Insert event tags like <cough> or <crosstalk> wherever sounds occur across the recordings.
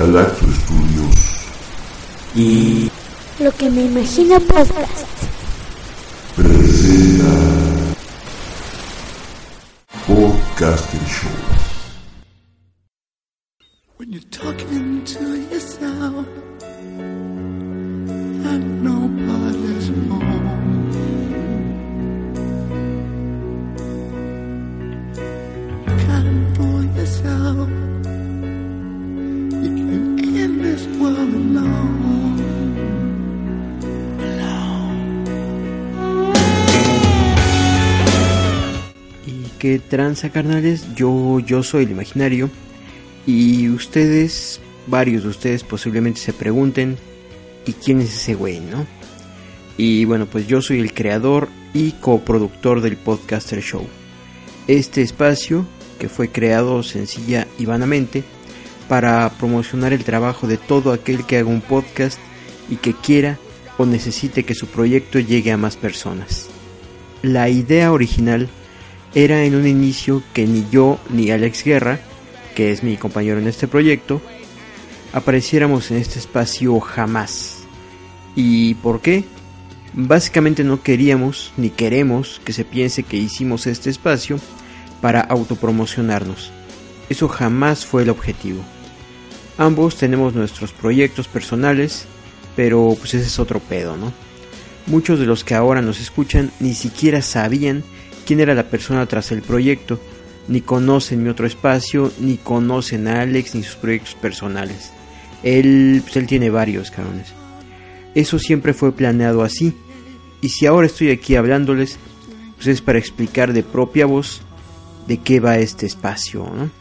Galacto Studios y lo que me imagina podcast presenta Podcasting Show. When you're talking to yourself and nobody's home. Fool yourself. ¿Y qué tranza, carnales? Yo, yo soy el imaginario. Y ustedes, varios de ustedes posiblemente se pregunten, ¿y quién es ese güey, no? Y bueno, pues yo soy el creador y coproductor del Podcaster Show. Este espacio, que fue creado sencilla y vanamente, para promocionar el trabajo de todo aquel que haga un podcast y que quiera o necesite que su proyecto llegue a más personas. La idea original era en un inicio que ni yo ni Alex Guerra, que es mi compañero en este proyecto, apareciéramos en este espacio jamás. ¿Y por qué? Básicamente no queríamos ni queremos que se piense que hicimos este espacio para autopromocionarnos. Eso jamás fue el objetivo. Ambos tenemos nuestros proyectos personales, pero pues ese es otro pedo, ¿no? Muchos de los que ahora nos escuchan ni siquiera sabían quién era la persona tras el proyecto, ni conocen mi otro espacio, ni conocen a Alex ni sus proyectos personales. Él, pues él tiene varios, cabrones. Eso siempre fue planeado así. Y si ahora estoy aquí hablándoles, pues es para explicar de propia voz de qué va este espacio, ¿no?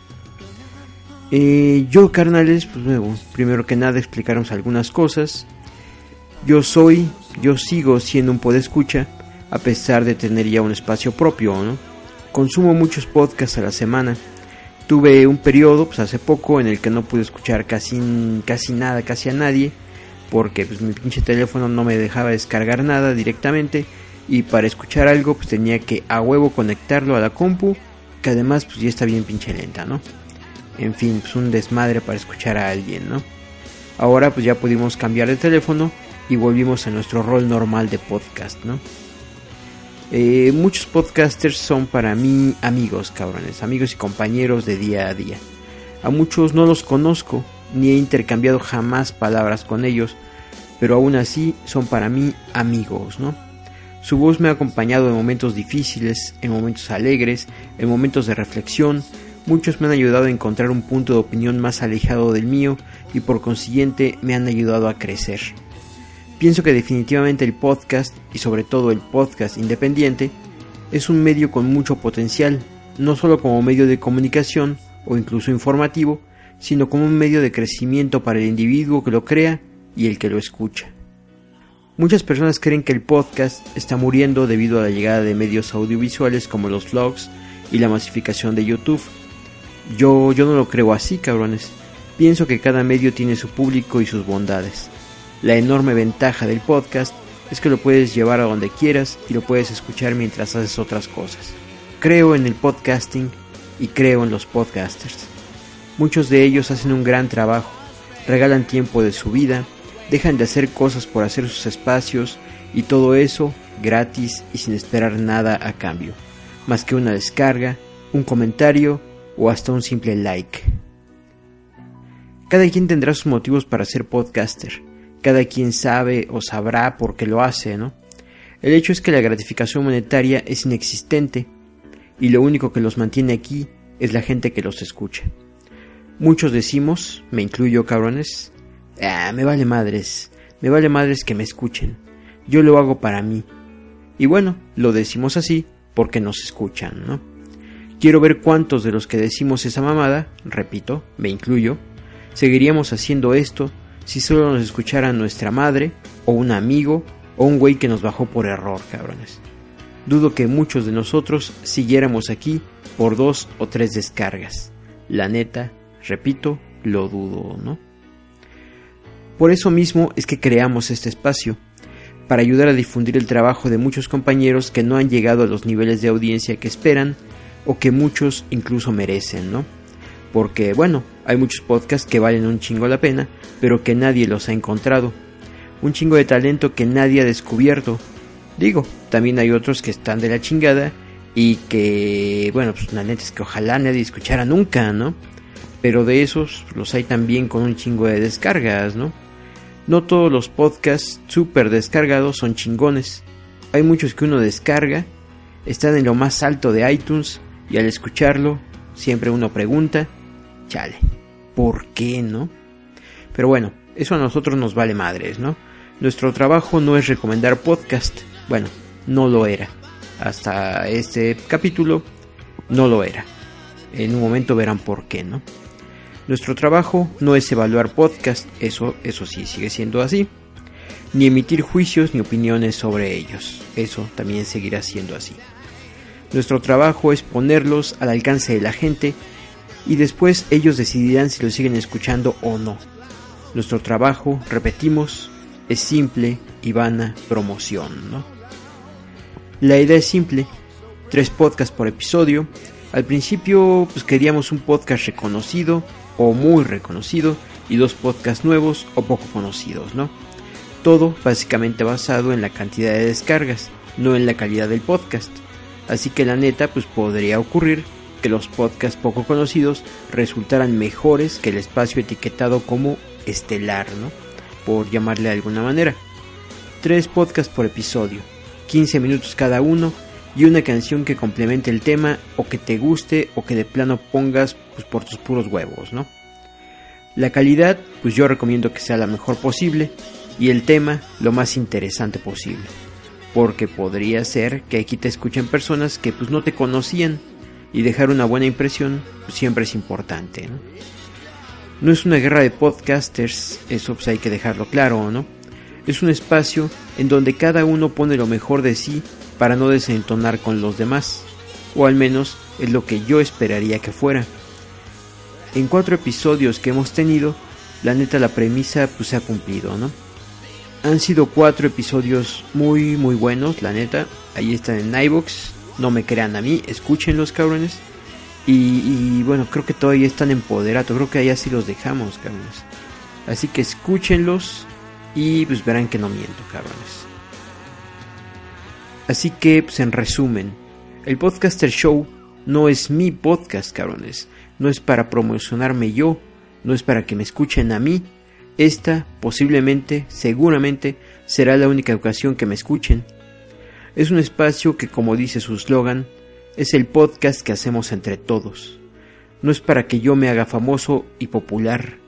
Eh, yo, carnales, pues luego, primero que nada explicaremos algunas cosas. Yo soy, yo sigo siendo un podescucha, a pesar de tener ya un espacio propio, ¿no? Consumo muchos podcasts a la semana. Tuve un periodo, pues hace poco, en el que no pude escuchar casi, casi nada, casi a nadie, porque pues mi pinche teléfono no me dejaba descargar nada directamente, y para escuchar algo, pues tenía que a huevo conectarlo a la compu, que además pues ya está bien pinche lenta, ¿no? En fin, pues un desmadre para escuchar a alguien, ¿no? Ahora pues ya pudimos cambiar de teléfono y volvimos a nuestro rol normal de podcast, ¿no? Eh, muchos podcasters son para mí amigos, cabrones, amigos y compañeros de día a día. A muchos no los conozco, ni he intercambiado jamás palabras con ellos, pero aún así son para mí amigos, ¿no? Su voz me ha acompañado en momentos difíciles, en momentos alegres, en momentos de reflexión, muchos me han ayudado a encontrar un punto de opinión más alejado del mío y por consiguiente me han ayudado a crecer. Pienso que definitivamente el podcast, y sobre todo el podcast independiente, es un medio con mucho potencial, no solo como medio de comunicación o incluso informativo, sino como un medio de crecimiento para el individuo que lo crea y el que lo escucha. Muchas personas creen que el podcast está muriendo debido a la llegada de medios audiovisuales como los vlogs y la masificación de YouTube. Yo, yo no lo creo así, cabrones. Pienso que cada medio tiene su público y sus bondades. La enorme ventaja del podcast es que lo puedes llevar a donde quieras y lo puedes escuchar mientras haces otras cosas. Creo en el podcasting y creo en los podcasters. Muchos de ellos hacen un gran trabajo, regalan tiempo de su vida, dejan de hacer cosas por hacer sus espacios y todo eso gratis y sin esperar nada a cambio, más que una descarga, un comentario o hasta un simple like. Cada quien tendrá sus motivos para ser podcaster, cada quien sabe o sabrá por qué lo hace, ¿no? El hecho es que la gratificación monetaria es inexistente y lo único que los mantiene aquí es la gente que los escucha. Muchos decimos, me incluyo cabrones, ah, me vale madres, me vale madres que me escuchen, yo lo hago para mí. Y bueno, lo decimos así porque nos escuchan, ¿no? Quiero ver cuántos de los que decimos esa mamada, repito, me incluyo, seguiríamos haciendo esto si solo nos escuchara nuestra madre, o un amigo, o un güey que nos bajó por error, cabrones. Dudo que muchos de nosotros siguiéramos aquí por dos o tres descargas. La neta, repito, lo dudo, ¿no? Por eso mismo es que creamos este espacio, para ayudar a difundir el trabajo de muchos compañeros que no han llegado a los niveles de audiencia que esperan o que muchos incluso merecen, ¿no? Porque, bueno, hay muchos podcasts que valen un chingo la pena, pero que nadie los ha encontrado. Un chingo de talento que nadie ha descubierto. Digo, también hay otros que están de la chingada y que, bueno, pues la neta es que ojalá nadie escuchara nunca, ¿no? Pero de esos los hay también con un chingo de descargas, ¿no? No todos los podcasts super descargados son chingones. Hay muchos que uno descarga, están en lo más alto de iTunes y al escucharlo siempre uno pregunta, chale, ¿por qué no? Pero bueno, eso a nosotros nos vale madres, ¿no? Nuestro trabajo no es recomendar podcast, bueno, no lo era. Hasta este capítulo no lo era. En un momento verán por qué, ¿no? Nuestro trabajo no es evaluar podcast, eso, eso sí sigue siendo así, ni emitir juicios ni opiniones sobre ellos, eso también seguirá siendo así. Nuestro trabajo es ponerlos al alcance de la gente y después ellos decidirán si lo siguen escuchando o no. Nuestro trabajo, repetimos, es simple y vana promoción, ¿no? La idea es simple, tres podcasts por episodio. Al principio pues queríamos un podcast reconocido o muy reconocido y dos podcasts nuevos o poco conocidos, ¿no? Todo básicamente basado en la cantidad de descargas, no en la calidad del podcast. Así que la neta pues podría ocurrir que los podcasts poco conocidos resultaran mejores que el espacio etiquetado como estelar, ¿no? Por llamarle de alguna manera. Tres podcasts por episodio, 15 minutos cada uno y una canción que complemente el tema o que te guste o que de plano pongas pues, por tus puros huevos, ¿no? La calidad, pues yo recomiendo que sea la mejor posible y el tema lo más interesante posible, porque podría ser que aquí te escuchen personas que pues no te conocían y dejar una buena impresión pues, siempre es importante. ¿no? no es una guerra de podcasters, eso pues hay que dejarlo claro, ¿no? Es un espacio en donde cada uno pone lo mejor de sí para no desentonar con los demás, o al menos es lo que yo esperaría que fuera. En cuatro episodios que hemos tenido, la neta la premisa pues se ha cumplido, ¿no? Han sido cuatro episodios muy muy buenos, la neta. Ahí están en iBox, no me crean a mí, escuchen los cabrones. Y, bueno, creo que todavía están empoderados, creo que ahí así los dejamos, cabrones. Así que escúchenlos y pues verán que no miento, cabrones. Así que, pues en resumen, el Podcaster Show no es mi podcast, cabrones. No es para promocionarme yo, no es para que me escuchen a mí. Esta posiblemente, seguramente, será la única ocasión que me escuchen. Es un espacio que, como dice su slogan, es el podcast que hacemos entre todos. No es para que yo me haga famoso y popular.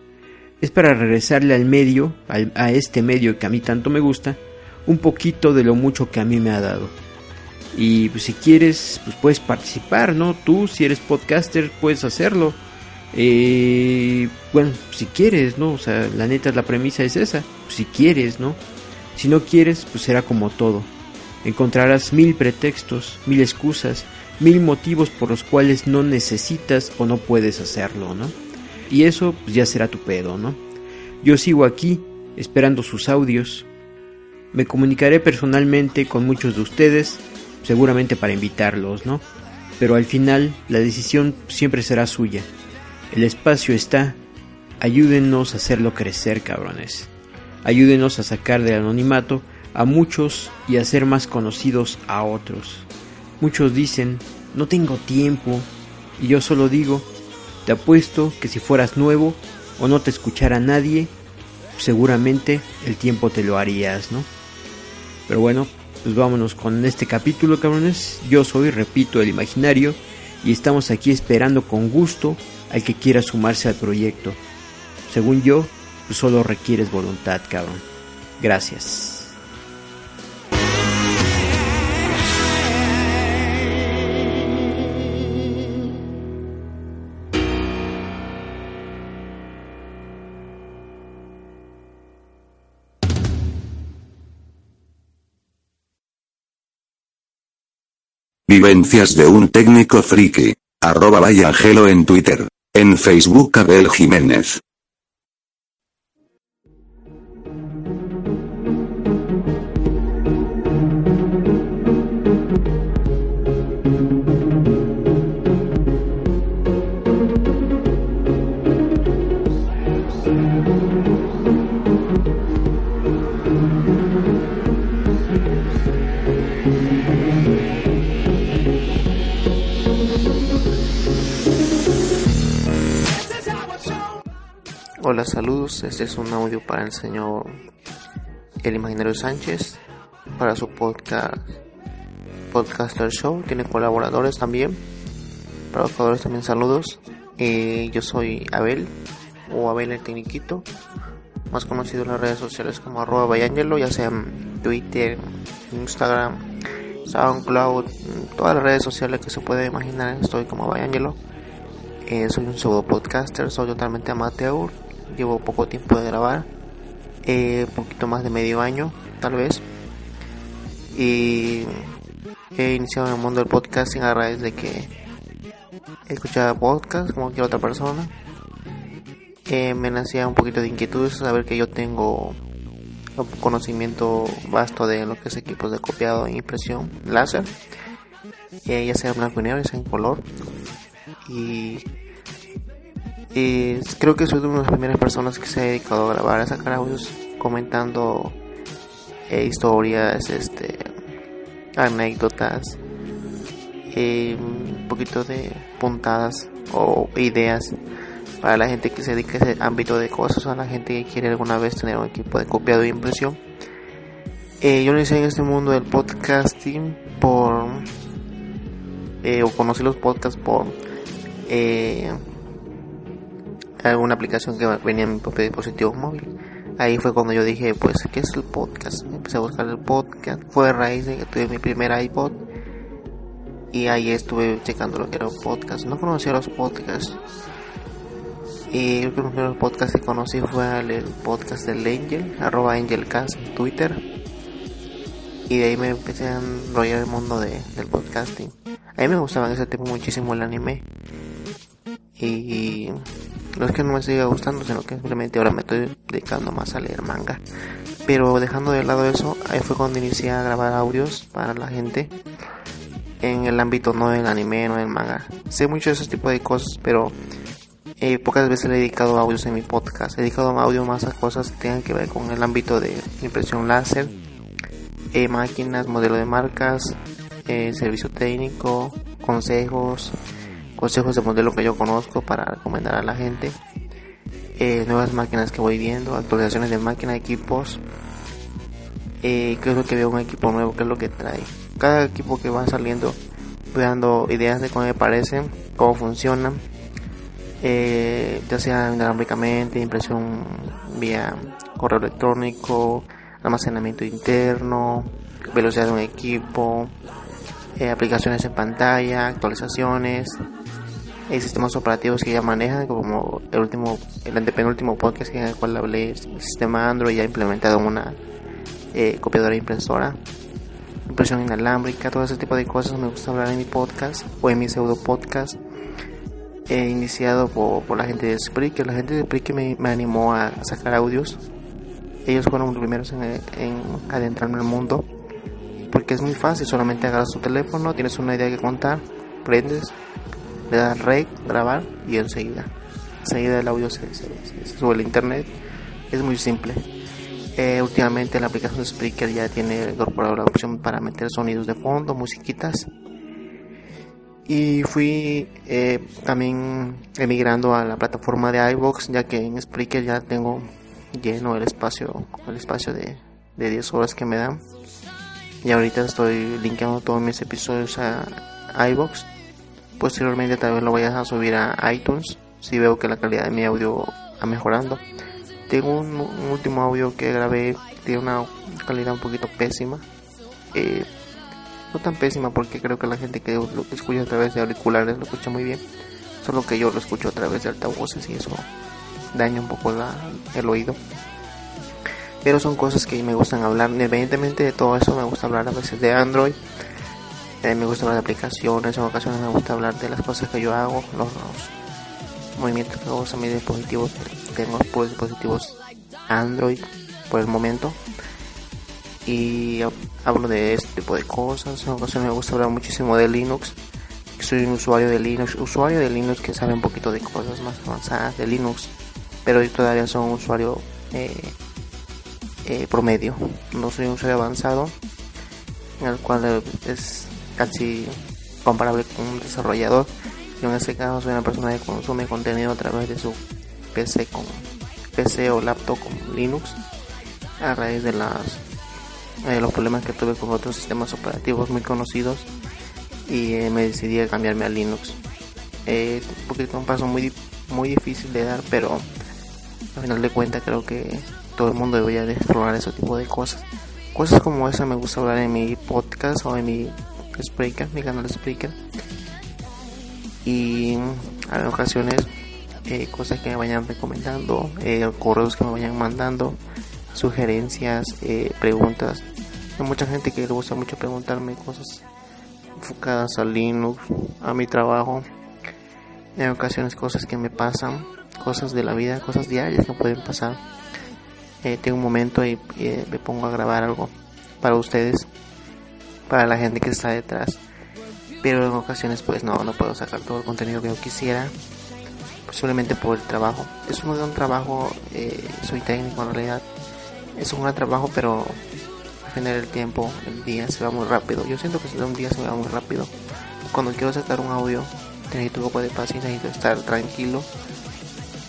Es para regresarle al medio, a este medio que a mí tanto me gusta, un poquito de lo mucho que a mí me ha dado. Y pues, si quieres, pues puedes participar, ¿no? Tú, si eres podcaster, puedes hacerlo. Eh, bueno, si quieres, ¿no? O sea, la neta, la premisa es esa. Si quieres, ¿no? Si no quieres, pues será como todo. Encontrarás mil pretextos, mil excusas, mil motivos por los cuales no necesitas o no puedes hacerlo, ¿no? Y eso pues ya será tu pedo, ¿no? Yo sigo aquí, esperando sus audios, me comunicaré personalmente con muchos de ustedes, seguramente para invitarlos, ¿no? Pero al final la decisión siempre será suya. El espacio está. Ayúdenos a hacerlo crecer, cabrones. Ayúdenos a sacar del anonimato a muchos y a hacer más conocidos a otros. Muchos dicen, no tengo tiempo. Y yo solo digo, te apuesto que si fueras nuevo o no te escuchara nadie, seguramente el tiempo te lo harías, ¿no? Pero bueno, Pues vámonos con este capítulo, cabrones. Yo soy, repito, el imaginario y estamos aquí esperando con gusto al que quiera sumarse al proyecto. Según yo, pues solo requieres voluntad, cabrón. Gracias. Vivencias de un técnico friki. Arroba Angelo en Twitter. En Facebook Abel Jiménez. Saludos. Este es un audio para el señor El Imaginario Sánchez para su podcast Podcaster Show. Tiene colaboradores también. Para también saludos. Eh, yo soy Abel o Abel el Tecniquito, más conocido en las redes sociales como arroba Bayangelo, ya sea en Twitter, Instagram, SoundCloud, todas las redes sociales que se puede imaginar. Estoy como Bayangelo. Eh, soy un pseudo podcaster, soy totalmente amateur llevo poco tiempo de grabar, eh, poquito más de medio año tal vez. Y he iniciado en el mundo del podcasting a raíz de que escuchaba podcast como cualquier otra persona. Eh, me nacía un poquito de inquietud saber que yo tengo un conocimiento vasto de lo que es equipos de copiado e impresión láser, eh, ya sea en blanco y negro, ya sea en color. Y y creo que soy de una de las primeras personas que se ha dedicado a grabar, a sacar audios comentando eh, historias, este, anécdotas, eh, un poquito de puntadas o ideas para la gente que se dedica a ese ámbito de cosas, a la gente que quiere alguna vez tener un equipo de copiado e impresión. Eh, yo inicié en este mundo del podcasting por, o conocí los podcasts por alguna aplicación que venía en mi propio dispositivo móvil. Ahí fue cuando yo dije, pues, ¿qué es el podcast? Empecé a buscar el podcast. Fue a raíz de que tuve mi primer iPod. Y ahí estuve checando lo que era un podcast. No conocía los podcasts. Y los primeros podcasts que conocí fue el, podcast del Angel, arroba AngelCast en Twitter. Y de ahí me empecé a enrollar el mundo de, del podcasting. A mí me gustaba en ese tiempo muchísimo el anime. Y no es que no me siga gustando, sino que simplemente ahora me estoy dedicando más a leer manga. Pero dejando de lado eso, ahí fue cuando inicié a grabar audios para la gente. En el ámbito no del anime, no del manga. Sé mucho de ese tipo de cosas, pero eh, pocas veces le he dedicado audios en mi podcast. He dedicado audio más a cosas que tengan que ver con el ámbito de impresión láser, eh, máquinas, modelo de marcas, eh, servicio técnico, consejos, consejos de modelo que yo conozco para recomendar a la gente, eh, nuevas máquinas que voy viendo, actualizaciones de máquina, equipos, eh, qué es lo que veo un equipo nuevo, qué es lo que trae. Cada equipo que va saliendo voy dando ideas de cómo me parece, cómo funcionan, eh, ya sea inalámbricamente, impresión vía correo electrónico, almacenamiento interno, velocidad de un equipo, eh, aplicaciones en pantalla, actualizaciones, sistemas operativos que ya manejan, como el último, el antepenúltimo podcast en el cual hablé, el sistema Android ya implementado en una eh, copiadora impresora, impresión inalámbrica, todo ese tipo de cosas me gusta hablar en mi podcast o en mi pseudo podcast. He iniciado por, la gente de Spreaker, la gente de Spreaker me, me animó a sacar audios. Ellos fueron los primeros en, en adentrarme al mundo porque es muy fácil, solamente agarras tu teléfono, tienes una idea que contar, prendes, le das rec, grabar y enseguida, enseguida el audio se, sube al internet. Es muy simple. Eh, últimamente la aplicación Spreaker ya tiene incorporado la opción para meter sonidos de fondo, musiquitas. Y fui eh, también emigrando a la plataforma de iVoox, ya que en Spreaker ya tengo lleno el espacio, el espacio de, de 10 horas que me dan. y ahorita estoy linkeando todos mis episodios a iBox. Posteriormente tal vez lo vaya a subir a iTunes si veo que la calidad de mi audio va mejorando. Tengo un, último audio que grabé, tiene una calidad un poquito pésima. Eh, no tan pésima porque creo que la gente que lo escucha a través de auriculares lo escucha muy bien. Solo que yo lo escucho a través de altavoces y eso daña un poco el oído. Pero son cosas que me gustan hablar. Independientemente de todo eso, me gusta hablar a veces de Android. Eh, me gusta hablar de aplicaciones. En ocasiones me gusta hablar de las cosas que yo hago. Los, movimientos que hago a mis dispositivos. Tengo pues, dispositivos Android por el momento. Y hablo de este tipo de cosas. En ocasiones me gusta hablar muchísimo de Linux. Soy un usuario de Linux. Usuario de Linux que sabe un poquito de cosas más avanzadas de Linux. Pero yo todavía soy un usuario... Eh, eh, promedio. No soy un usuario avanzado, en el cual es casi comparable con un desarrollador. Yo en este caso soy una persona que consume contenido a través de su PC con PC o laptop con Linux a raíz de las eh, los problemas que tuve con otros sistemas operativos muy conocidos y me decidí a cambiarme a Linux. Es un poquito un paso muy muy difícil de dar, pero al final de cuentas creo que todo el mundo debería de explorar ese tipo de cosas. Cosas como esa me gusta hablar en mi podcast o en mi Spreaker, mi canal Spreaker. Y en ocasiones eh, cosas que me vayan recomendando, eh, correos que me vayan mandando, sugerencias, eh, preguntas. Hay mucha gente que le gusta mucho preguntarme cosas enfocadas a Linux, a mi trabajo. En ocasiones cosas que me pasan, cosas de la vida, cosas diarias que pueden pasar eh, tengo un momento y me pongo a grabar algo para ustedes, para la gente que está detrás. Pero en ocasiones pues no, no puedo sacar todo el contenido que yo quisiera, posiblemente por el trabajo. Es un gran trabajo, eh, soy técnico en realidad, es un gran trabajo, pero al final del tiempo, el día se va muy rápido. Yo siento que un día se va muy rápido. Cuando quiero sacar un audio, necesito un poco de paciencia, necesito estar tranquilo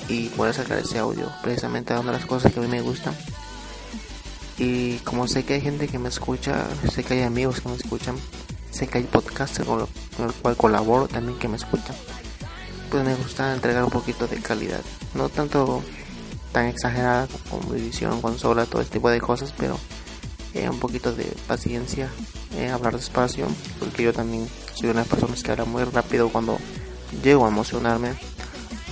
y poder sacar ese audio precisamente dando las cosas que a mí me gustan y como sé que hay gente que me escucha sé que hay amigos que me escuchan sé que hay podcasters con, el cual colaboro también que me escuchan pues me gusta entregar un poquito de calidad. No tanto tan exagerada como edición consola todo este tipo de cosas pero eh, un poquito de paciencia eh, hablar despacio porque yo también soy una de las personas que habla muy rápido cuando llego a emocionarme.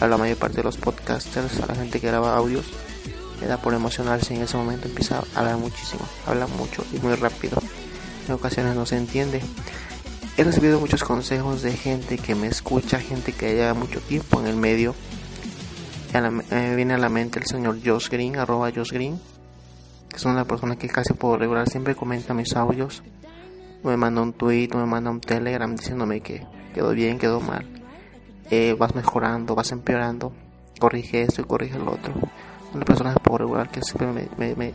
A la mayor parte de los podcasters, a la gente que graba audios, le da por emocionarse y en ese momento empieza a hablar muchísimo, habla mucho y muy rápido. En ocasiones no se entiende. He recibido muchos consejos de gente que me escucha, gente que lleva mucho tiempo en el medio. me viene a la mente el señor Josh Green, arroba Josh Green, que es una persona que casi puedo regular, siempre comenta mis audios. Me manda un tweet, me manda un telegram diciéndome que quedó bien, quedó mal eh, vas mejorando, vas empeorando, corrige esto y corrige lo otro. Una persona por regular que siempre me, me,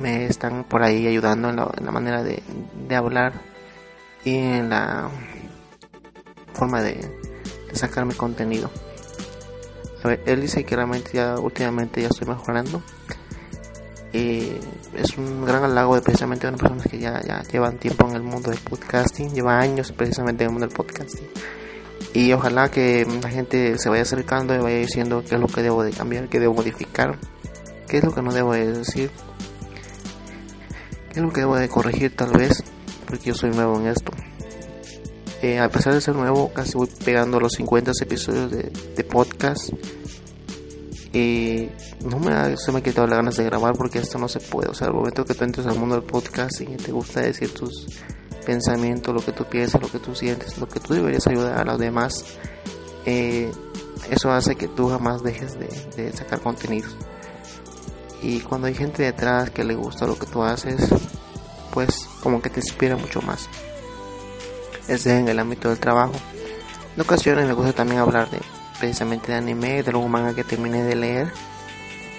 me, están por ahí ayudando en la, manera de, de, hablar y en la forma de, de sacar mi contenido. A ver, él dice que realmente ya últimamente ya estoy mejorando. Y es un gran halago de precisamente de personas que ya, ya llevan tiempo en el mundo del podcasting, lleva años precisamente en el mundo del podcasting y ojalá que la gente se vaya acercando y vaya diciendo qué es lo que debo de cambiar, qué debo modificar, qué es lo que no debo de decir, qué es lo que debo de corregir tal vez, porque yo soy nuevo en esto. Eh, a pesar de ser nuevo, casi voy pegando los 50 episodios de, podcast. Y no me, se me ha quitado las ganas de grabar porque esto no se puede. O sea, al momento que tú entres al mundo del podcast y te gusta decir tus pensamiento, lo que tú piensas, lo que tú sientes, lo que tú deberías ayudar a los demás, eh, eso hace que tú jamás dejes de, sacar contenidos. Y cuando hay gente detrás que le gusta lo que tú haces, pues como que te inspira mucho más. Es en el ámbito del trabajo. En ocasiones me gusta también hablar de precisamente de anime, de algún manga que terminé de leer.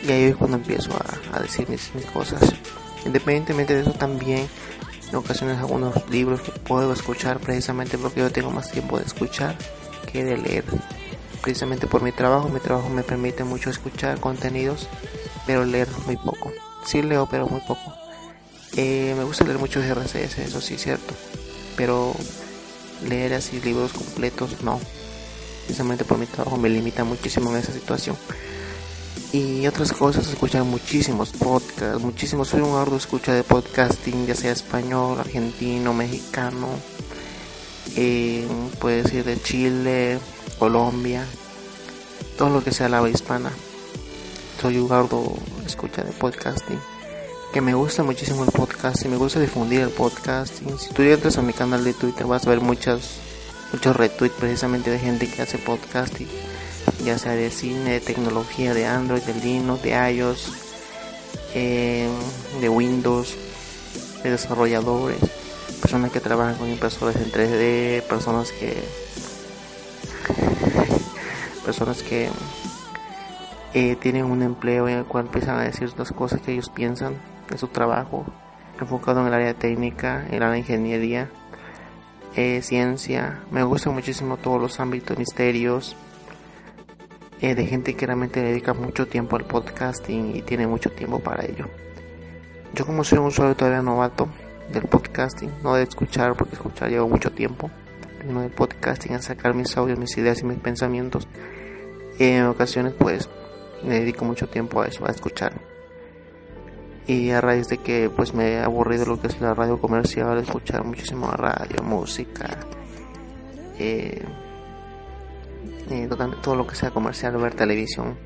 Y ahí es cuando empiezo a, decir mis, mis cosas. Independientemente de eso también en ocasiones algunos libros que puedo escuchar precisamente porque yo tengo más tiempo de escuchar que de leer. Precisamente por mi trabajo, mi trabajo me permite mucho escuchar contenidos, pero leer muy poco. Sí leo, pero muy poco. Eh, me gusta leer mucho de RCS, eso sí es cierto. Pero leer así libros completos, no. Precisamente por mi trabajo me limita muchísimo en esa situación. Y otras cosas, escuchar muchísimos podcasts, muchísimos. Soy un arduo escucha de podcasting, ya sea español, argentino, mexicano. Eh, puede decir de Chile, Colombia, todo lo que sea la hispana. Soy un arduo escucha de podcasting que me gusta muchísimo el podcast y me gusta difundir el podcasting. Si tú entras a mi canal de Twitter vas a ver muchos muchos retweets precisamente de gente que hace podcasting, ya sea de cine, de tecnología, de Android, de Linux, de iOS, eh, de Windows, de desarrolladores, personas que trabajan con impresores en 3D, personas que <laughs> personas que eh, tienen un empleo en el cual empiezan a decir las cosas que ellos piensan de su trabajo, enfocado en el área técnica, en la ingeniería, eh, ciencia. Me gustan muchísimo todos los ámbitos misterios, eh, de gente que realmente dedica mucho tiempo al podcasting y tiene mucho tiempo para ello. Yo como soy un usuario todavía novato del podcasting, no de escuchar, porque escuchar lleva mucho tiempo, sino del podcasting, a sacar mis audios, mis ideas y mis pensamientos. En ocasiones pues me dedico mucho tiempo a eso, a escuchar y a raíz de que pues me he aburrido lo que es la radio comercial, escuchar muchísimo radio, música, eh, eh, todo lo que sea comercial, ver televisión.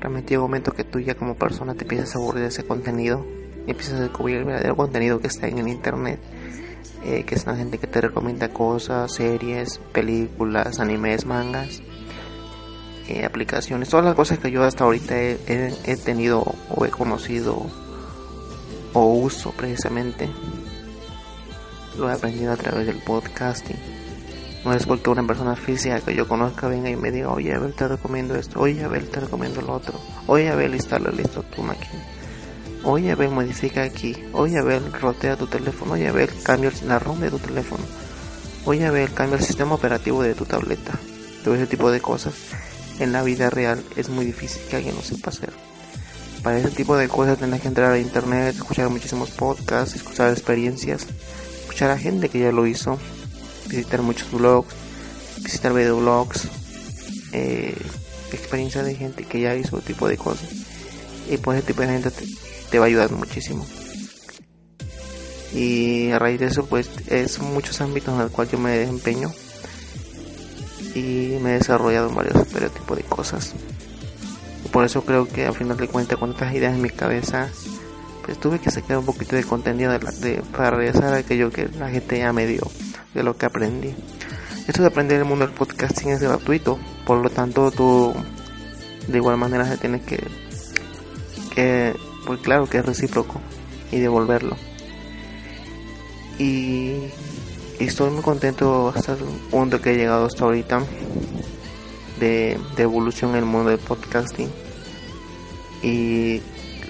Realmente llega un momento que tú ya como persona te empiezas a aburrir de ese contenido y empiezas a descubrir el verdadero contenido que está en el internet. Eh, que es la gente que te recomienda cosas, series, películas, animes, mangas, aplicaciones, todas las cosas que yo hasta ahorita he tenido o he conocido o uso precisamente lo he aprendido a través del podcasting. No es porque una persona física que yo conozca venga y me diga, oye Abel te recomiendo esto, oye Abel te recomiendo lo otro, oye Abel instala listo tu máquina, oye Abel modifica aquí, oye Abel rotea tu teléfono, oye Abel cambia la ROM de tu teléfono, oye Abel cambia el sistema operativo de tu tableta. Todo ese tipo de cosas en la vida real es muy difícil que alguien lo sepa hacer. Para ese tipo de cosas tienes que entrar a internet, escuchar muchísimos podcasts, escuchar experiencias, escuchar a gente que ya lo hizo, visitar muchos blogs, visitar videoblogs, eh, experiencia de gente que ya hizo tipo de cosas. Y pues ese tipo de gente te, va a ayudar muchísimo. Y a raíz de eso, pues es muchos ámbitos en los cuales yo me desempeño y me he desarrollado en varios tipos de cosas por eso creo que al final de cuentas con estas ideas en mi cabeza pues tuve que sacar un poquito de contenido de, para regresar a aquello que la gente ya me dio de lo que aprendí esto de aprender el mundo del podcasting es gratuito por lo tanto tú de igual manera se tiene que que pues claro que es recíproco y devolverlo y, estoy muy contento hasta el punto que he llegado hasta ahorita de, evolución en el mundo del podcasting. Y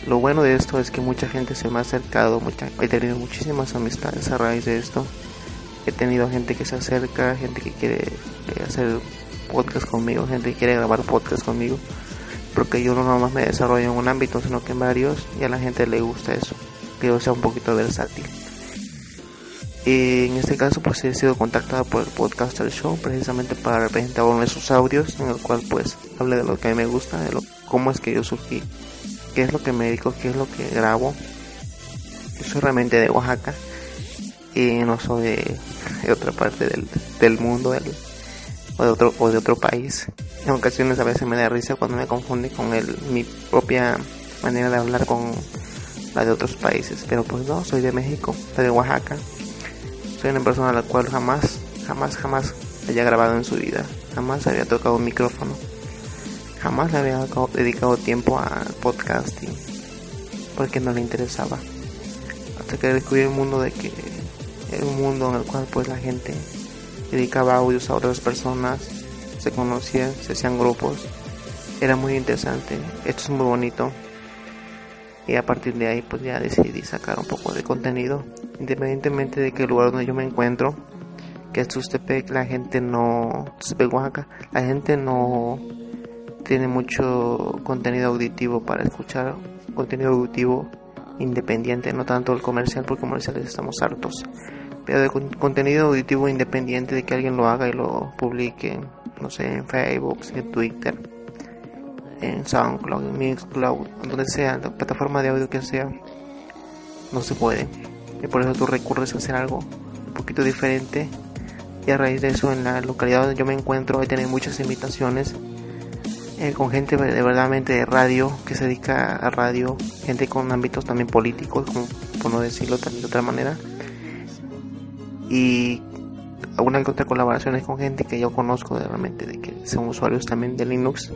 lo bueno de esto es que mucha gente se me ha acercado, he tenido muchísimas amistades a raíz de esto. He tenido gente que se acerca, gente que quiere eh, hacer podcast conmigo, gente que quiere grabar podcast conmigo. Porque yo no nomás me desarrollo en un ámbito, sino que en varios y a la gente le gusta eso, que yo sea un poquito versátil. Y en este caso pues he sido contactado por el Podcaster Show precisamente para presentar uno de sus audios en el cual pues hable de lo que a mí me gusta, de lo, cómo es que yo surgí, qué es lo que me dedico, qué es lo que grabo. Yo soy realmente de Oaxaca y no soy de, otra parte del, del mundo o, de otro, o de otro país. En ocasiones a veces me da risa cuando me confunde con el, mi propia manera de hablar con la de otros países, pero pues no, soy de México, soy de Oaxaca soy una persona a la cual jamás, jamás, jamás haya grabado en su vida. Jamás había tocado un micrófono. Jamás le había dedicado tiempo a podcasting. Porque no le interesaba. Hasta que descubrí el mundo de que un mundo en el cual pues la gente dedicaba audios a otras personas, se conocían, se hacían grupos. Era muy interesante. Esto es muy bonito y a partir de ahí pues ya decidí sacar un poco de contenido independientemente de que el lugar donde yo me encuentro que es Tustepec la gente no Tustepec Oaxaca la gente no tiene mucho contenido auditivo para escuchar contenido auditivo independiente, no tanto el comercial, porque comerciales estamos hartos, de contenido auditivo independiente de que alguien lo haga y lo publique, no sé, en Facebook, en Twitter, en SoundCloud, en Mixcloud, donde sea, la plataforma de audio que sea, no se puede. Y por eso tú recurres a hacer algo un poquito diferente. Y a raíz de eso, en la localidad donde yo me encuentro, hay tener muchas invitaciones eh, con gente de verdaderamente de radio, que se dedica a radio, gente con ámbitos también políticos, como por no decirlo de otra manera. Y alguna que otra colaboraciones con gente que yo conozco realmente, de que son usuarios también de Linux,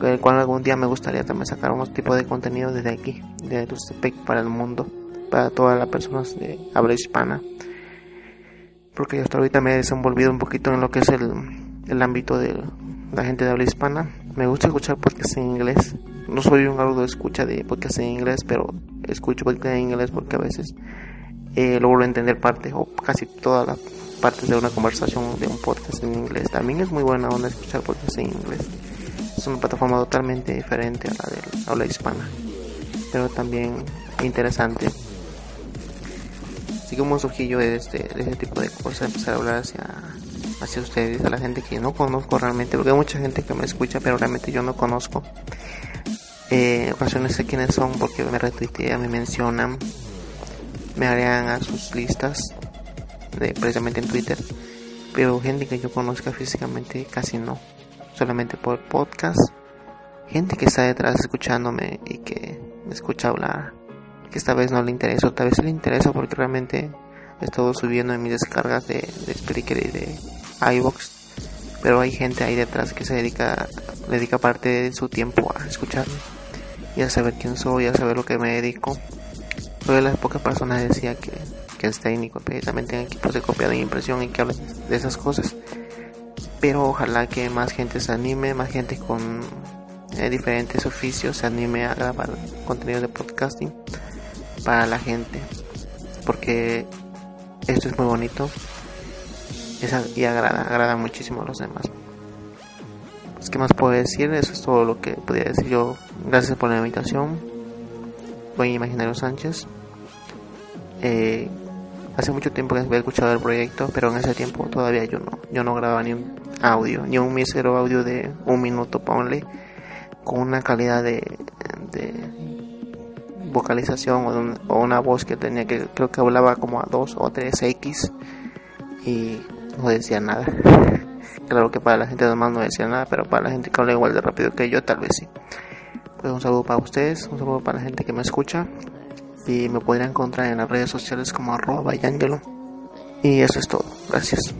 con cual algún día me gustaría también sacar unos tipos de contenido desde aquí, de Tustepec para el mundo, para todas las personas de habla hispana. Porque hasta ahorita me he desenvolvido un poquito en lo que es el, el ámbito de la gente de habla hispana. Me gusta escuchar podcasts en inglés. No soy un algo de escucha de podcasts en inglés, pero escucho podcasts en inglés porque a veces eh, logro entender parte o casi todas las partes de una conversación de un podcast en inglés. También es muy buena onda escuchar podcasts en inglés. Es una plataforma totalmente diferente a la de habla hispana, pero también interesante. Así como surgió de este, de este tipo de cosas, empezar a hablar hacia hacia ustedes, a la gente que no conozco realmente, porque hay mucha gente que me escucha, pero realmente yo no conozco. Eh, ocasiones sé quiénes son porque me retuitean, me mencionan, me agregan a sus listas, de, precisamente en Twitter, pero gente que yo conozca físicamente casi no, solamente por podcast, gente que está detrás escuchándome y que me escucha hablar, que esta vez no le interesa, o tal vez le interesa porque realmente he estado subiendo en mis descargas de, de Spreaker y de iBox, pero hay gente ahí detrás que se dedica, dedica parte de su tiempo a escucharme. Y a saber quién soy, a saber lo que me dedico. Soy de las pocas personas decía que, que es técnico, precisamente en equipos de copiado y impresión y que habla de esas cosas. Pero ojalá que más gente se anime, más gente con eh, diferentes oficios se anime a grabar contenido de podcasting para la gente. Porque esto es muy bonito y agrada, agrada muchísimo a los demás. Pues, ¿Qué más puedo decir? Eso es todo lo que podría decir yo. Gracias por la invitación. Soy Imaginario Sánchez. Eh, hace mucho tiempo que había escuchado el proyecto, pero en ese tiempo todavía yo no, yo no grababa ni un audio, ni un mísero audio de un minuto, ponle, con una calidad de, vocalización o, una voz que tenía que creo que hablaba como a 2 o 3 X y no decía nada. <laughs> claro que para la gente normal no decía nada, pero para la gente que habla igual de rápido que yo, tal vez sí. Pues un saludo para ustedes, un saludo para la gente que me escucha. Y me podrían encontrar en las redes sociales como arroba Y eso es todo. Gracias.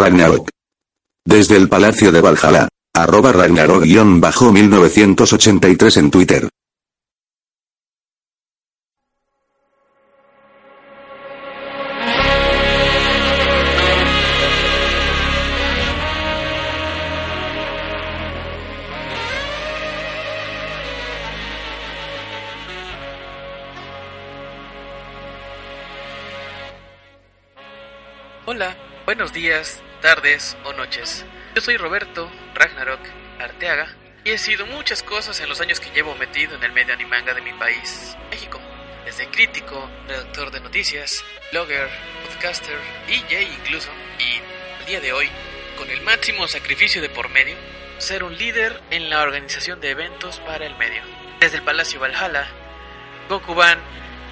Ragnarok. Desde el Palacio de Valhalla. Arroba Ragnarok-1983 en Twitter. Hola, buenos días, tardes o noches. Yo soy Roberto Ragnarok Arteaga y he sido muchas cosas en los años que llevo metido en el medio animanga de mi país, México. Desde crítico, redactor de noticias, blogger, podcaster, DJ incluso, y al día de hoy, con el máximo sacrificio de por medio, ser un líder en la organización de eventos para el medio. Desde el Palacio Valhalla, Gokuban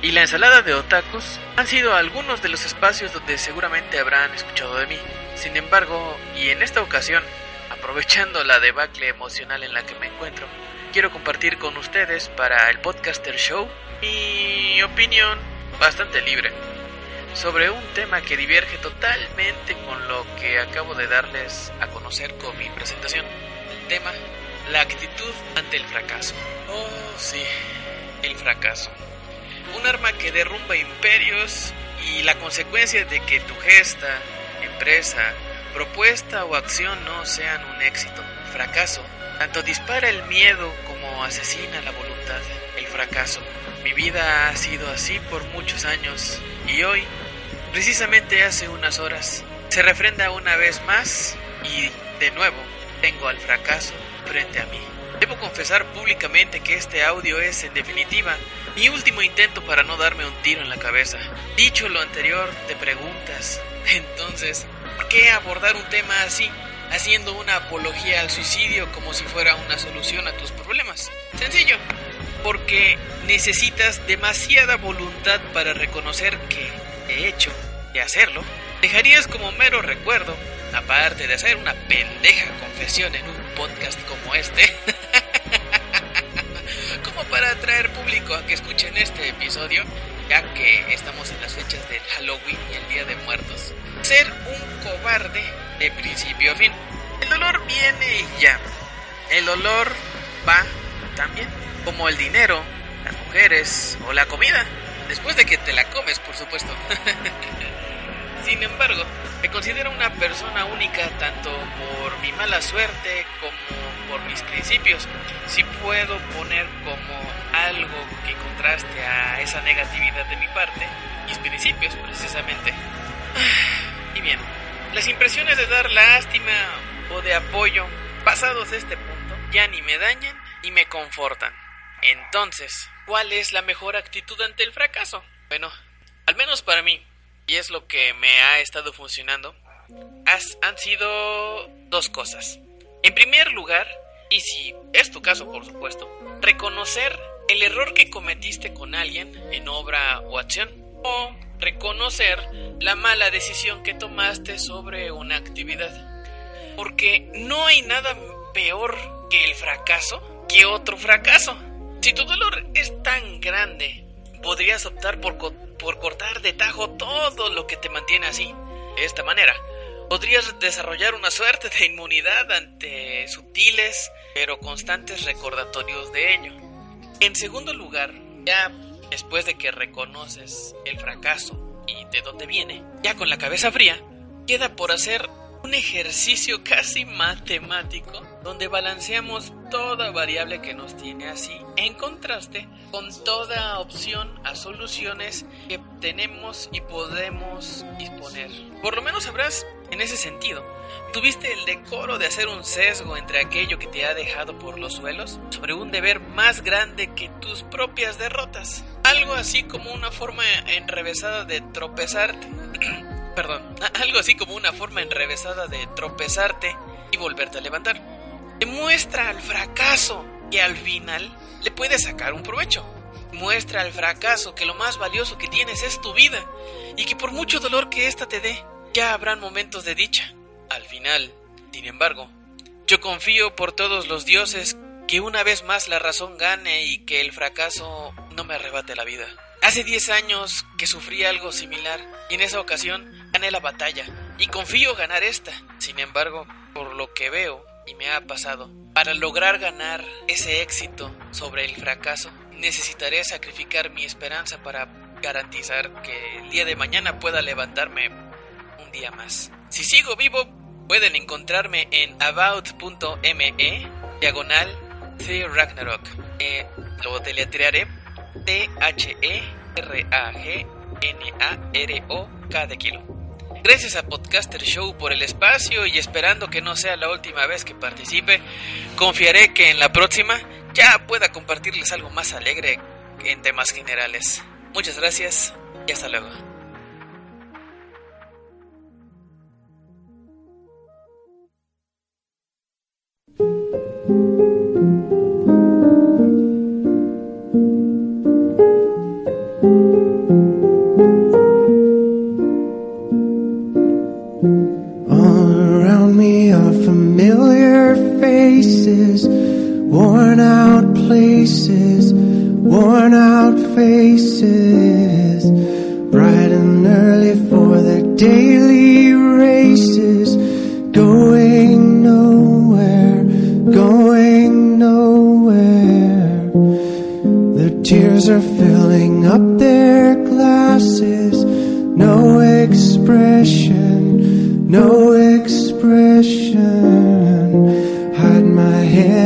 y la ensalada de otakus han sido algunos de los espacios donde seguramente habrán escuchado de mí. Sin embargo, y en esta ocasión, aprovechando la debacle emocional en la que me encuentro, quiero compartir con ustedes para el Podcaster Show mi opinión bastante libre sobre un tema que diverge totalmente con lo que acabo de darles a conocer con mi presentación. El tema, la actitud ante el fracaso. Oh, sí, el fracaso un arma que derrumba imperios y la consecuencia de que tu gesta, empresa, propuesta o acción no sean un éxito, fracaso. Tanto dispara el miedo como asesina la voluntad, el fracaso. Mi vida ha sido así por muchos años y hoy, precisamente hace unas horas, se refrenda una vez más y de nuevo tengo al fracaso frente a mí. Debo confesar públicamente que este audio es, en definitiva, mi último intento para no darme un tiro en la cabeza. Dicho lo anterior, te preguntas, <laughs> entonces, ¿por qué abordar un tema así, haciendo una apología al suicidio como si fuera una solución a tus problemas? Sencillo, porque necesitas demasiada voluntad para reconocer que, de hecho, de hacerlo, dejarías como mero recuerdo, aparte de hacer una pendeja confesión en un podcast como este, <laughs> como para atraer público a que escuchen este episodio, ya que estamos en las fechas del Halloween y el Día de Muertos. Ser un cobarde de principio a fin. El dolor viene y ya. El dolor va también. Como el dinero, las mujeres o la comida. Después de que te la comes, por supuesto. <laughs> Sin embargo, me considero una persona única tanto por mi mala suerte como por mis principios. Si puedo poner como algo que contraste a esa negatividad de mi parte, mis principios precisamente. <sighs> Y bien, las impresiones de dar lástima o de apoyo pasados este punto ya ni me dañan ni me confortan. Entonces, ¿cuál es la mejor actitud ante el fracaso? Bueno, al menos para mí, y es lo que me ha estado funcionando, han sido dos cosas. En primer lugar, y si es tu caso por supuesto, reconocer el error que cometiste con alguien en obra o acción, o reconocer la mala decisión que tomaste sobre una actividad. Porque no hay nada peor que el fracaso que otro fracaso. Si tu dolor es tan grande, podrías optar por por cortar de tajo todo lo que te mantiene así. De esta manera, podrías desarrollar una suerte de inmunidad ante sutiles pero constantes recordatorios de ello. En segundo lugar, ya después de que reconoces el fracaso y de dónde viene, ya con la cabeza fría, queda por hacer un ejercicio <laughs> casi matemático donde balanceamos toda variable que nos tiene así en contraste con toda opción a soluciones que tenemos y podemos disponer. Por lo menos sabrás en ese sentido. ¿Tuviste el decoro de hacer un sesgo entre aquello que te ha dejado por los suelos sobre un deber más grande que tus propias derrotas? Algo así como una forma enrevesada de tropezarte. <clears throat> Perdón, <laughs> algo así como una forma enrevesada de tropezarte y volverte a levantar. Demuestra el fracaso que al final le puedes sacar un provecho. Muestra al fracaso que lo más valioso que tienes es tu vida y que por mucho dolor que ésta te dé, ya habrán momentos de dicha. Al final, sin embargo, yo confío por todos los dioses que una vez más la razón gane y que el fracaso no me arrebate la vida. Hace 10 años que sufrí algo similar y en esa ocasión gané la batalla, y confío ganar esta. Sin embargo, por lo que veo y me ha pasado, para lograr ganar ese éxito sobre el fracaso, necesitaré sacrificar mi esperanza para garantizar que el día de mañana pueda levantarme un día más. Si sigo vivo, pueden encontrarme en about.me diagonal The Ragnarok. Eh, lo deletrearé T-H-E-R-A-G-N-A-R-O-K de kilo. Gracias a Podcaster Show por el espacio y esperando que no sea la última vez que participe, confiaré que en la próxima ya pueda compartirles algo más alegre en temas generales. Muchas gracias y hasta luego. Worn out places, worn out faces, bright and early for their daily races, going nowhere, going nowhere. Their tears are filling up their glasses, no expression, no expression.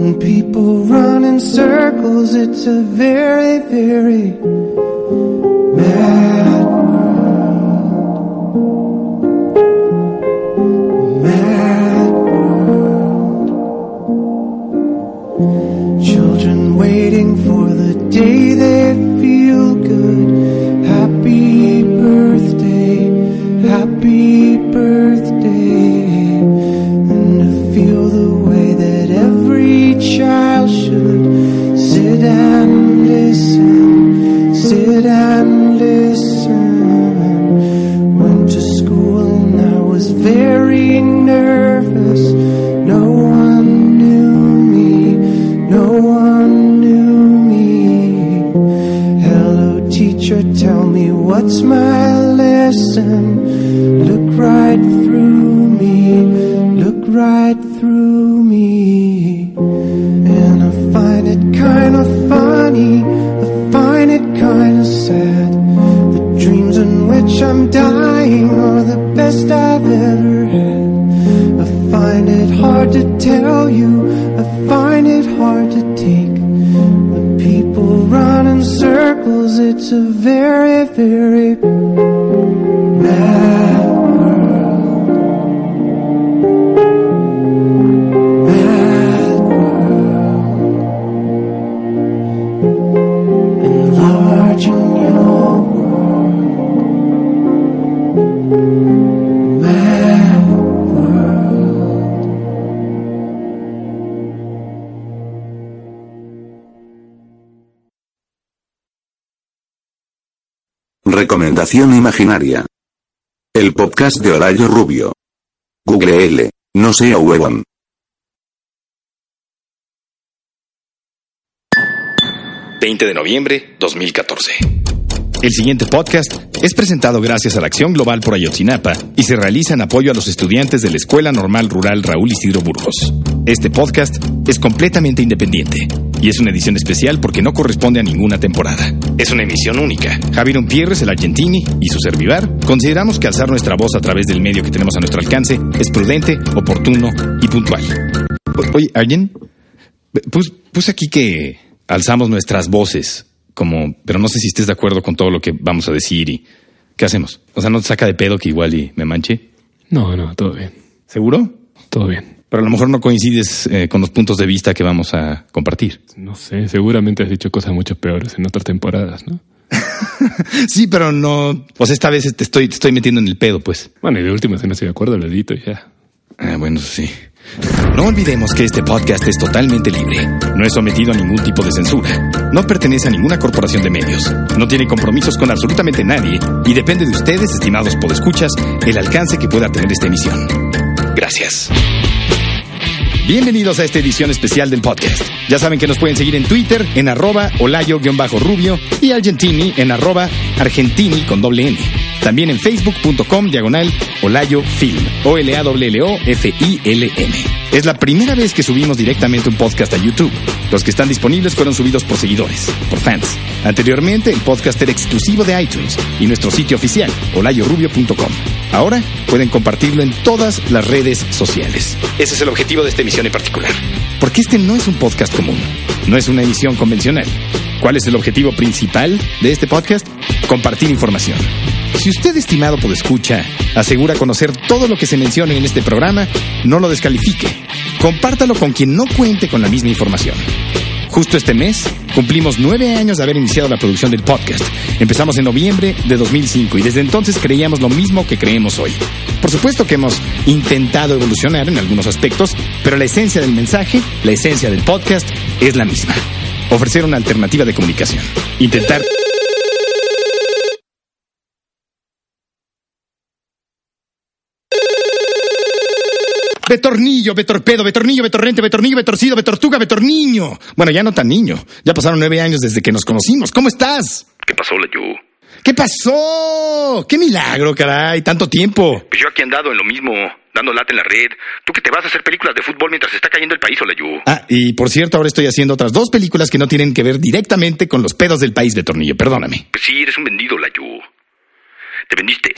When people run in circles, it's a very, very mad my lesson. Look right through me, look right through me. And I find it kinda funny, I find it kinda sad. The dreams in which I'm dying are the best I've ever had. I find it hard to tell you, I find it hard to take. Circles, it's a very, very mad Recomendación imaginaria. El podcast de Horario Rubio. Google L. No sea huevón. ...20 de noviembre 2014. El siguiente podcast es presentado gracias a la Acción Global por Ayotzinapa y se realiza en apoyo a los estudiantes de la Escuela Normal Rural Raúl Isidro Burgos. Este podcast es completamente independiente y es una edición especial porque no corresponde a ninguna temporada. Es una emisión única. Javier Umpierres, el Argentini y su servivar consideramos que alzar nuestra voz a través del medio que tenemos a nuestro alcance es prudente, oportuno y puntual. Oye, ¿alguien? Pus- puse aquí que alzamos nuestras voces, como, pero no sé si estés de acuerdo con todo lo que vamos a decir y ¿qué hacemos? O sea, ¿no te saca de pedo que igual y me manche? No, no, todo bien. ¿Seguro? Todo bien. Pero a lo mejor no coincides eh, con los puntos de vista que vamos a compartir. No sé, seguramente has dicho cosas mucho peores en otras temporadas, ¿no? <laughs> Sí, pero no. O sea, esta vez te estoy, te estoy metiendo en el pedo, pues. Bueno, y de última, si no estoy de acuerdo, lo edito y ya. Ah, bueno, sí. No olvidemos que este podcast es totalmente libre. No es sometido a ningún tipo de censura. No pertenece a ninguna corporación de medios. No tiene compromisos con absolutamente nadie y depende de ustedes, estimados podescuchas, el alcance que pueda tener esta emisión. Gracias. Bienvenidos a esta edición especial del podcast. Ya saben que nos pueden seguir en Twitter en arroba olayo-rubio y Argentini en arroba argentini con doble N. También en facebook.com diagonal olayo film. o l a w l o f i l m Es la primera vez que subimos directamente un podcast a YouTube. Los que están disponibles fueron subidos por seguidores, por fans. Anteriormente, el podcast era exclusivo de iTunes y nuestro sitio oficial, olayorubio.com. Ahora pueden compartirlo en todas las redes sociales. Ese es el objetivo de esta emisión en particular. Porque este no es un podcast común, no es una emisión convencional. ¿Cuál es el objetivo principal de este podcast? Compartir información. Si usted, estimado escucha, asegura conocer todo lo que se menciona en este programa, no lo descalifique. Compártalo con quien no cuente con la misma información. Justo este mes cumplimos nueve años de haber iniciado la producción del podcast. Empezamos en noviembre de 2005 y desde entonces creíamos lo mismo que creemos hoy. Por supuesto que hemos intentado evolucionar en algunos aspectos, pero la esencia del mensaje, la esencia del podcast es la misma. Ofrecer una alternativa de comunicación. Intentar... Betornillo, Betorpedo, Betornillo, Betorrente, Betornillo, Betorcido, Betortuga, Betorniño. Bueno, ya no tan niño. Ya pasaron nueve años desde que nos conocimos. ¿Cómo estás? ¿Qué pasó, Layu? ¿Qué pasó? ¡Qué milagro, caray! Tanto tiempo. Pues yo aquí he andado en lo mismo, dando lata en la red. Tú que te vas a hacer películas de fútbol mientras está cayendo el país, Layu. Ah, y por cierto, ahora estoy haciendo otras dos películas que no tienen que ver directamente con los pedos del país, Betornillo. Perdóname. Pues sí, eres un vendido, Layu. Te vendiste.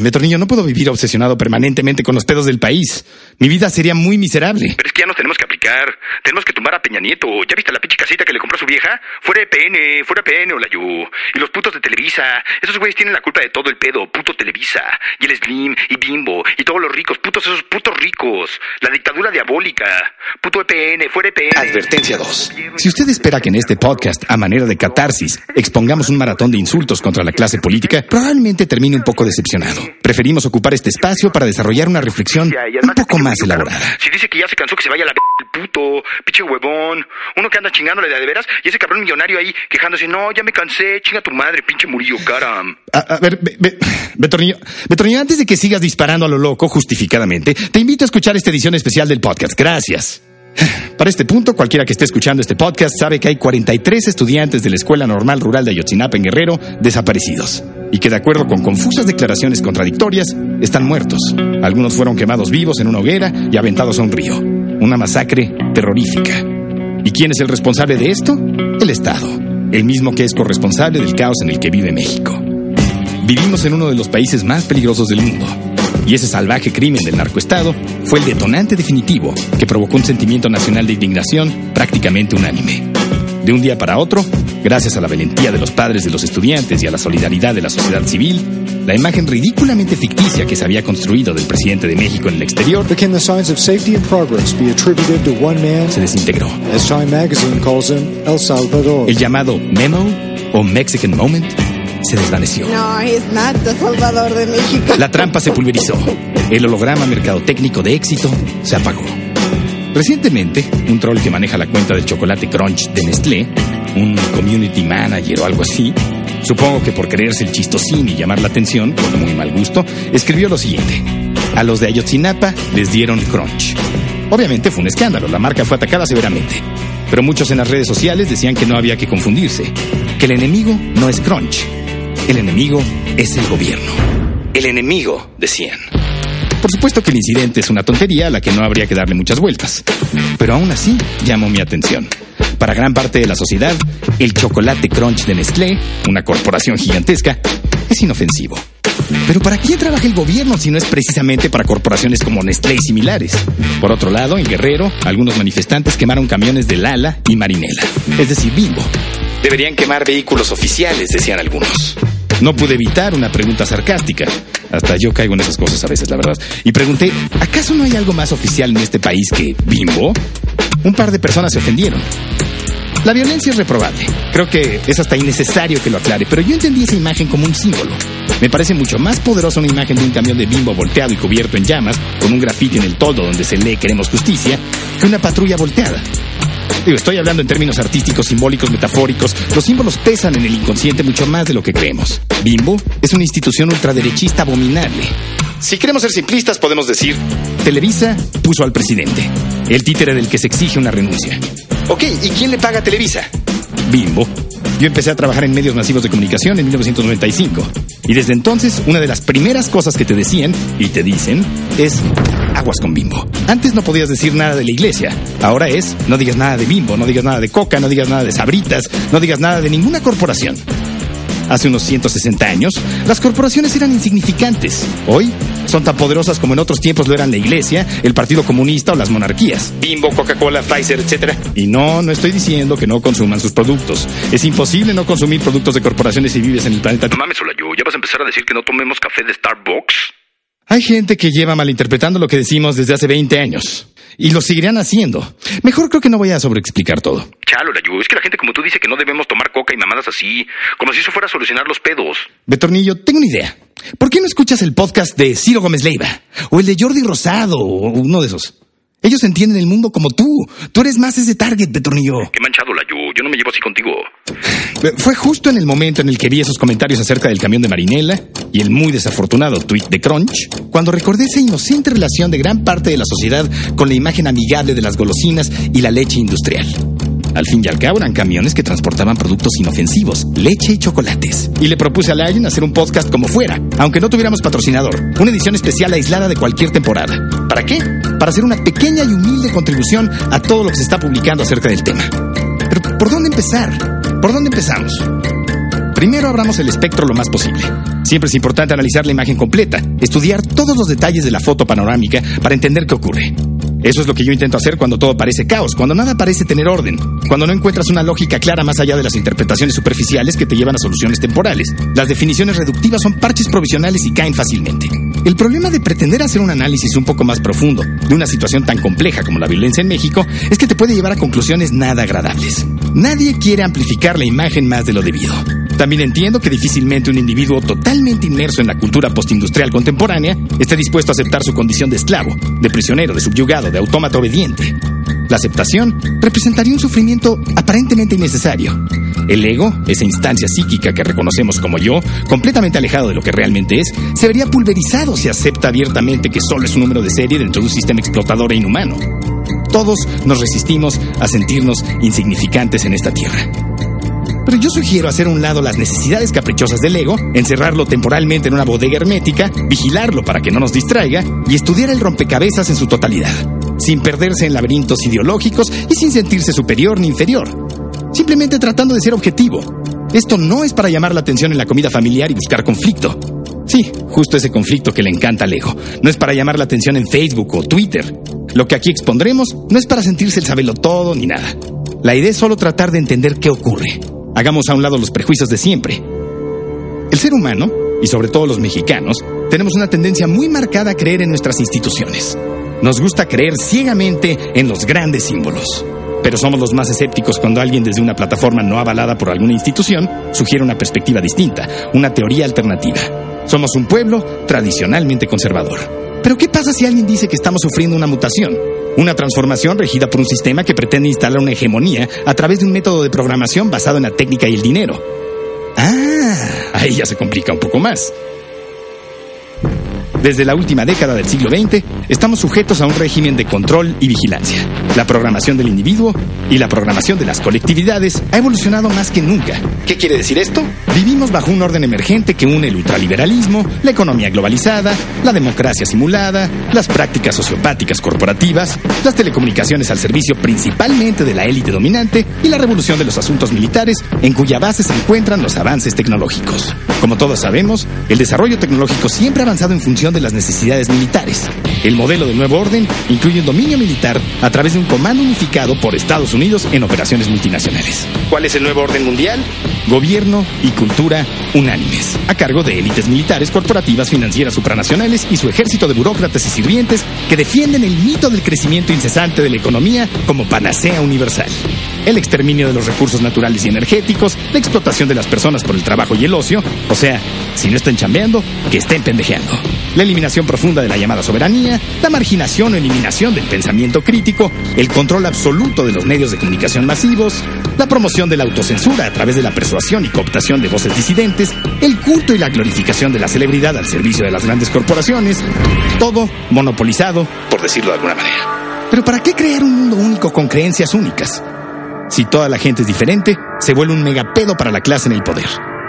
Betornillo, no puedo vivir obsesionado permanentemente con los pedos del país. Mi vida sería muy miserable. Pero es que ya nos tenemos que aplicar. Tenemos que tumbar a Peña Nieto. ¿Ya viste la pinche casita que le compró su vieja? Fuera de PN, fuera PN, Olayu. Y los putos de Televisa. Esos güeyes tienen la culpa de todo el pedo. Puto Televisa. Y el Slim, y Bimbo, y todos los ricos. Putos esos putos ricos. La dictadura diabólica. Puto EPN, fuera EPN. Advertencia 2. Si usted espera que en este podcast, a manera de catarsis, expongamos un maratón de insultos contra la clase política, probablemente termine un poco decepcionado. Preferimos ocupar este espacio para desarrollar una reflexión un poco más elaborada. Si dice que ya se cansó que se vaya a la puto, pinche huevón, uno que anda chingándole de, de veras y ese cabrón millonario ahí quejándose, no, ya me cansé, chinga tu madre, pinche murillo, cara. A, a ver, be, Betornillo, Betornillo, antes de que sigas disparando a lo loco justificadamente, te invito a escuchar esta edición especial del podcast. Gracias. Para este punto, cualquiera que esté escuchando este podcast sabe que hay 43 estudiantes de la Escuela Normal Rural de Ayotzinapa en Guerrero desaparecidos y que de acuerdo con confusas declaraciones contradictorias están muertos. Algunos fueron quemados vivos en una hoguera y aventados a un río. Una masacre terrorífica. ¿Y quién es el responsable de esto? El Estado, el mismo que es corresponsable del caos en el que vive México. Vivimos en uno de los países más peligrosos del mundo y ese salvaje crimen del narcoestado fue el detonante definitivo que provocó un sentimiento nacional de indignación prácticamente unánime. De un día para otro, gracias a la valentía de los padres de los estudiantes y a la solidaridad de la sociedad civil, la imagen ridículamente ficticia que se había construido del presidente de México en el exterior se desintegró. El llamado memo o Mexican Moment se desvaneció. No, es Salvador de México. La trampa se pulverizó. El holograma mercadotécnico de éxito se apagó. Recientemente, un troll que maneja la cuenta del chocolate Crunch de Nestlé, un community manager o algo así, supongo que por creerse el chistosín y llamar la atención, con muy mal gusto, escribió lo siguiente. A los de Ayotzinapa les dieron Crunch. Obviamente fue un escándalo, la marca fue atacada severamente. Pero muchos en las redes sociales decían que no había que confundirse, que el enemigo no es Crunch, el enemigo es el gobierno. El enemigo, decían. Por supuesto que el incidente es una tontería a la que no habría que darle muchas vueltas. Pero aún así llamó mi atención. Para gran parte de la sociedad, el chocolate crunch de Nestlé, una corporación gigantesca, es inofensivo. Pero ¿para quién trabaja el gobierno si no es precisamente para corporaciones como Nestlé y similares? Por otro lado, en Guerrero, algunos manifestantes quemaron camiones de Lala y Marinela, es decir, Bimbo. Deberían quemar vehículos oficiales, decían algunos. No pude evitar una pregunta sarcástica. Hasta yo caigo en esas cosas a veces, la verdad. Y pregunté, ¿acaso no hay algo más oficial en este país que Bimbo? Un par de personas se ofendieron. La violencia es reprobable. Creo que es hasta innecesario que lo aclare, pero yo entendí esa imagen como un símbolo. Me parece mucho más poderosa una imagen de un camión de bimbo volteado y cubierto en llamas, con un grafiti en el toldo donde se lee queremos justicia, que una patrulla volteada. Digo, estoy hablando en términos artísticos, simbólicos, metafóricos. Los símbolos pesan en el inconsciente mucho más de lo que creemos. Bimbo es una institución ultraderechista abominable. Si queremos ser simplistas, podemos decir, Televisa puso al presidente, el títere del que se exige una renuncia. Ok, ¿y quién le paga a Televisa? Bimbo. Yo empecé a trabajar en medios masivos de comunicación en 1995. Y desde entonces, una de las primeras cosas que te decían, y te dicen, es aguas con bimbo. Antes no podías decir nada de la iglesia. Ahora es, no digas nada de bimbo, no digas nada de coca, no digas nada de sabritas, no digas nada de ninguna corporación. Hace unos 160 años, las corporaciones eran insignificantes. Hoy son tan poderosas como en otros tiempos lo eran la iglesia, el Partido Comunista o las monarquías. Bimbo, Coca-Cola, Pfizer, etc. Y no, no estoy diciendo que no consuman sus productos. Es imposible no consumir productos de corporaciones si vives en el planeta. No mames, yo. ¿Ya vas a empezar a decir que no tomemos café de Starbucks? Hay gente que lleva malinterpretando lo que decimos desde hace 20 años. Y lo seguirán haciendo. Mejor creo que no voy a sobreexplicar todo. Chalo, Layu, es que la gente como tú dice que no debemos tomar coca y mamadas así, como si eso fuera a solucionar los pedos. Betornillo, tengo una idea. ¿Por qué no escuchas el podcast de Ciro Gómez Leiva? O el de Jordi Rosado, o uno de esos. Ellos entienden el mundo como tú. Tú eres más ese target, Betornillo. Qué manchado, Layu. Yo no me llevo así contigo. Fue justo en el momento en el que vi esos comentarios acerca del camión de Marinela y el muy desafortunado tweet de Crunch, cuando recordé esa inocente relación de gran parte de la sociedad con la imagen amigable de las golosinas y la leche industrial. Al fin y al cabo eran camiones que transportaban productos inofensivos, leche y chocolates. Y le propuse a Lion hacer un podcast como fuera, aunque no tuviéramos patrocinador, una edición especial aislada de cualquier temporada. ¿Para qué? Para hacer una pequeña y humilde contribución a todo lo que se está publicando acerca del tema. Pero ¿por dónde empezar? ¿Por dónde empezamos? Primero abramos el espectro lo más posible. Siempre es importante analizar la imagen completa, estudiar todos los detalles de la foto panorámica para entender qué ocurre. Eso es lo que yo intento hacer cuando todo parece caos, cuando nada parece tener orden, cuando no encuentras una lógica clara más allá de las interpretaciones superficiales que te llevan a soluciones temporales. Las definiciones reductivas son parches provisionales y caen fácilmente. El problema de pretender hacer un análisis un poco más profundo de una situación tan compleja como la violencia en México es que te puede llevar a conclusiones nada agradables. Nadie quiere amplificar la imagen más de lo debido. También entiendo que difícilmente un individuo totalmente inmerso en la cultura postindustrial contemporánea esté dispuesto a aceptar su condición de esclavo, de prisionero, de subyugado, de autómata obediente. La aceptación representaría un sufrimiento aparentemente innecesario. El ego, esa instancia psíquica que reconocemos como yo, completamente alejado de lo que realmente es, se vería pulverizado si acepta abiertamente que solo es un número de serie dentro de un sistema explotador e inhumano. Todos nos resistimos a sentirnos insignificantes en esta tierra. Pero yo sugiero hacer a un lado las necesidades caprichosas del ego, encerrarlo temporalmente en una bodega hermética, vigilarlo para que no nos distraiga y estudiar el rompecabezas en su totalidad, sin perderse en laberintos ideológicos y sin sentirse superior ni inferior. Simplemente tratando de ser objetivo. Esto no es para llamar la atención en la comida familiar y buscar conflicto. Sí, justo ese conflicto que le encanta al ego. No es para llamar la atención en Facebook o Twitter. Lo que aquí expondremos no es para sentirse el sabelo todo ni nada. La idea es solo tratar de entender qué ocurre. Hagamos a un lado los prejuicios de siempre. El ser humano, y sobre todo los mexicanos, tenemos una tendencia muy marcada a creer en nuestras instituciones. Nos gusta creer ciegamente en los grandes símbolos. Pero somos los más escépticos cuando alguien desde una plataforma no avalada por alguna institución sugiere una perspectiva distinta, una teoría alternativa. Somos un pueblo tradicionalmente conservador. Pero ¿qué pasa si alguien dice que estamos sufriendo una mutación? Una transformación regida por un sistema que pretende instalar una hegemonía a través de un método de programación basado en la técnica y el dinero. Ah, ahí ya se complica un poco más. Desde la última década del siglo XX, estamos sujetos a un régimen de control y vigilancia. La programación del individuo y la programación de las colectividades ha evolucionado más que nunca. ¿Qué quiere decir esto? Vivimos bajo un orden emergente que une el ultraliberalismo, la economía globalizada, la democracia simulada, las prácticas sociopáticas corporativas, las telecomunicaciones al servicio principalmente de la élite dominante y la revolución de los asuntos militares en cuya base se encuentran los avances tecnológicos. Como todos sabemos, el desarrollo tecnológico siempre ha avanzado en función de las necesidades militares. El modelo del nuevo orden incluye un dominio militar a través de un comando unificado por Estados Unidos en operaciones multinacionales. ¿Cuál es el nuevo orden mundial? Gobierno y cultura unánimes, a cargo de élites militares, corporativas, financieras, supranacionales y su ejército de burócratas y sirvientes que defienden el mito del crecimiento incesante de la economía como panacea universal. el exterminio de los recursos naturales y energéticos, la explotación de las personas por el trabajo y el ocio, o sea, si no están chambeando, que estén pendejeando. La eliminación profunda de la llamada soberanía, la marginación o eliminación del pensamiento crítico, el control absoluto de los medios de comunicación masivos, la promoción de la autocensura a través de la persuasión y cooptación de voces disidentes, el culto y la glorificación de la celebridad al servicio de las grandes corporaciones, todo monopolizado, por decirlo de alguna manera. Pero ¿para qué crear un mundo único con creencias únicas? Si toda la gente es diferente, se vuelve un megapedo para la clase en el poder,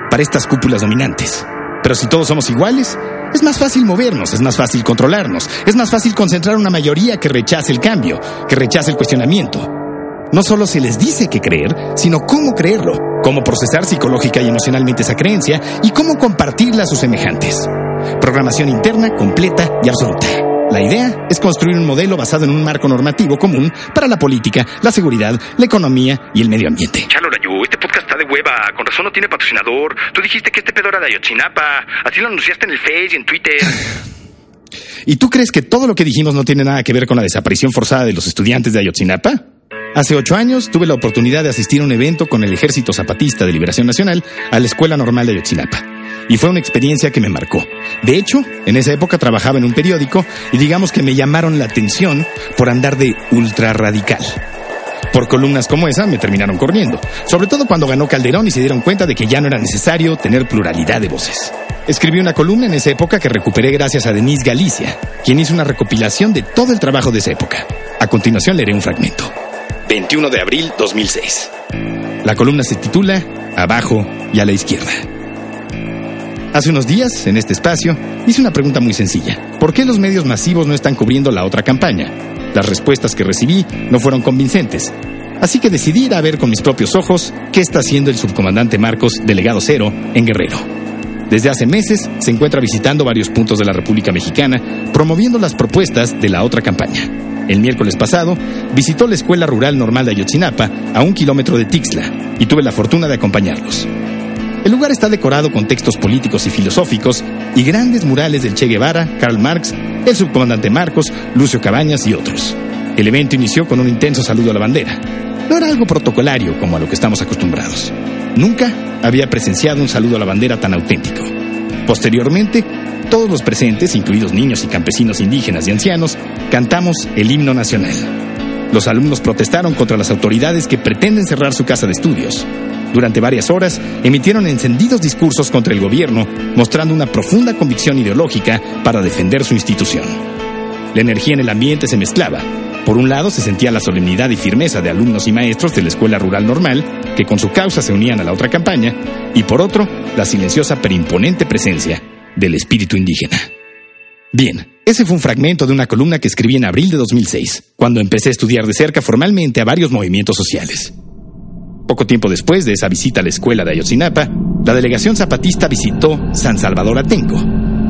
para estas cúpulas dominantes. Pero si todos somos iguales, es más fácil movernos, es más fácil controlarnos, es más fácil concentrar una mayoría que rechace el cambio, que rechace el cuestionamiento. No solo se les dice qué creer, sino cómo creerlo, cómo procesar psicológica y emocionalmente esa creencia y cómo compartirla a sus semejantes. Programación interna completa y absoluta. La idea es construir un modelo basado en un marco normativo común para la política, la seguridad, la economía y el medio ambiente. Chalo, Layu, este podcast está de hueva. Con razón no tiene patrocinador. Tú dijiste que este pedo era de Ayotzinapa. Así lo anunciaste en el Face y en Twitter. <sighs> ¿Y tú crees que todo lo que dijimos no tiene nada que ver con la desaparición forzada de los estudiantes de Ayotzinapa? Hace ocho años tuve la oportunidad de asistir a un evento con el Ejército Zapatista de Liberación Nacional a la Escuela Normal de Ayotzinapa. Y fue una experiencia que me marcó. De hecho, en esa época trabajaba en un periódico y digamos que me llamaron la atención por andar de ultra radical. Por columnas como esa me terminaron corriendo, sobre todo cuando ganó Calderón y se dieron cuenta de que ya no era necesario tener pluralidad de voces. Escribí una columna en esa época que recuperé gracias a Denise Galicia, quien hizo una recopilación de todo el trabajo de esa época. A continuación leeré un fragmento. 21 de abril 2006. La columna se titula Abajo y a la izquierda. Hace unos días, en este espacio, hice una pregunta muy sencilla. ¿Por qué los medios masivos no están cubriendo la otra campaña? Las respuestas que recibí no fueron convincentes. Así que decidí ir a ver con mis propios ojos qué está haciendo el subcomandante Marcos, delegado cero, en Guerrero. Desde hace meses se encuentra visitando varios puntos de la República Mexicana, promoviendo las propuestas de la otra campaña. El miércoles pasado visitó la Escuela Rural Normal de Ayotzinapa, a un kilómetro de Tixla, y tuve la fortuna de acompañarlos. El lugar está decorado con textos políticos y filosóficos y grandes murales del Che Guevara, Karl Marx, el subcomandante Marcos, Lucio Cabañas y otros. El evento inició con un intenso saludo a la bandera. No era algo protocolario como a lo que estamos acostumbrados. Nunca había presenciado un saludo a la bandera tan auténtico. Posteriormente, todos los presentes, incluidos niños y campesinos indígenas y ancianos, cantamos el himno nacional. Los alumnos protestaron contra las autoridades que pretenden cerrar su casa de estudios. Durante varias horas emitieron encendidos discursos contra el gobierno, mostrando una profunda convicción ideológica para defender su institución. La energía en el ambiente se mezclaba. Por un lado se sentía la solemnidad y firmeza de alumnos y maestros de la Escuela Rural Normal, que con su causa se unían a la otra campaña, y por otro, la silenciosa pero imponente presencia del espíritu indígena. Bien, ese fue un fragmento de una columna que escribí en abril de 2006, cuando empecé a estudiar de cerca formalmente a varios movimientos sociales. Poco tiempo después de esa visita a la escuela de Ayotzinapa, la delegación zapatista visitó San Salvador Atenco.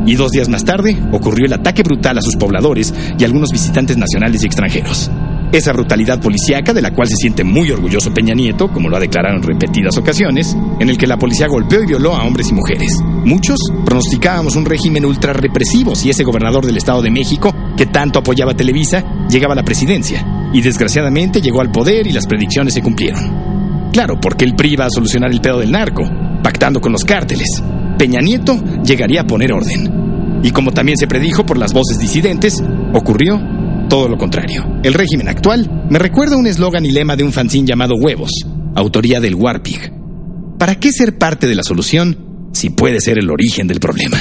Y dos días más tarde ocurrió el ataque brutal a sus pobladores y algunos visitantes nacionales y extranjeros. Esa brutalidad policíaca de la cual se siente muy orgulloso Peña Nieto, como lo ha declarado en repetidas ocasiones, en el que la policía golpeó y violó a hombres y mujeres. Muchos pronosticábamos un régimen ultra represivo si ese gobernador del Estado de México, que tanto apoyaba a Televisa, llegaba a la presidencia. Y desgraciadamente llegó al poder y las predicciones se cumplieron. Claro, porque el PRI iba a solucionar el pedo del narco, pactando con los cárteles. Peña Nieto llegaría a poner orden. Y como también se predijo por las voces disidentes, ocurrió todo lo contrario. El régimen actual me recuerda un eslogan y lema de un fanzine llamado Huevos, autoría del Warpig. ¿Para qué ser parte de la solución si puede ser el origen del problema?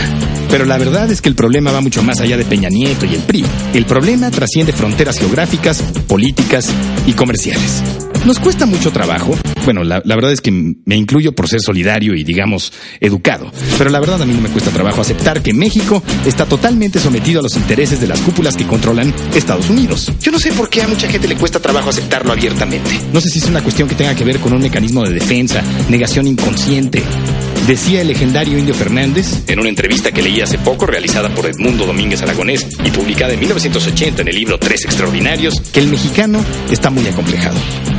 Pero la verdad es que el problema va mucho más allá de Peña Nieto y el PRI. El problema trasciende fronteras geográficas, políticas y comerciales. Nos cuesta mucho trabajo. Bueno, la, la, verdad es que me incluyo por ser solidario y, digamos, educado. Pero la verdad a mí no me cuesta trabajo aceptar que México está totalmente sometido a los intereses de las cúpulas que controlan Estados Unidos. Yo no sé por qué a mucha gente le cuesta trabajo aceptarlo abiertamente. No sé si es una cuestión que tenga que ver con un mecanismo de defensa, negación inconsciente. Decía el legendario Indio Fernández, en una entrevista que leí hace poco realizada por Edmundo Domínguez Aragonés y publicada en 1980 en el libro Tres Extraordinarios, que el mexicano está muy acomplejado.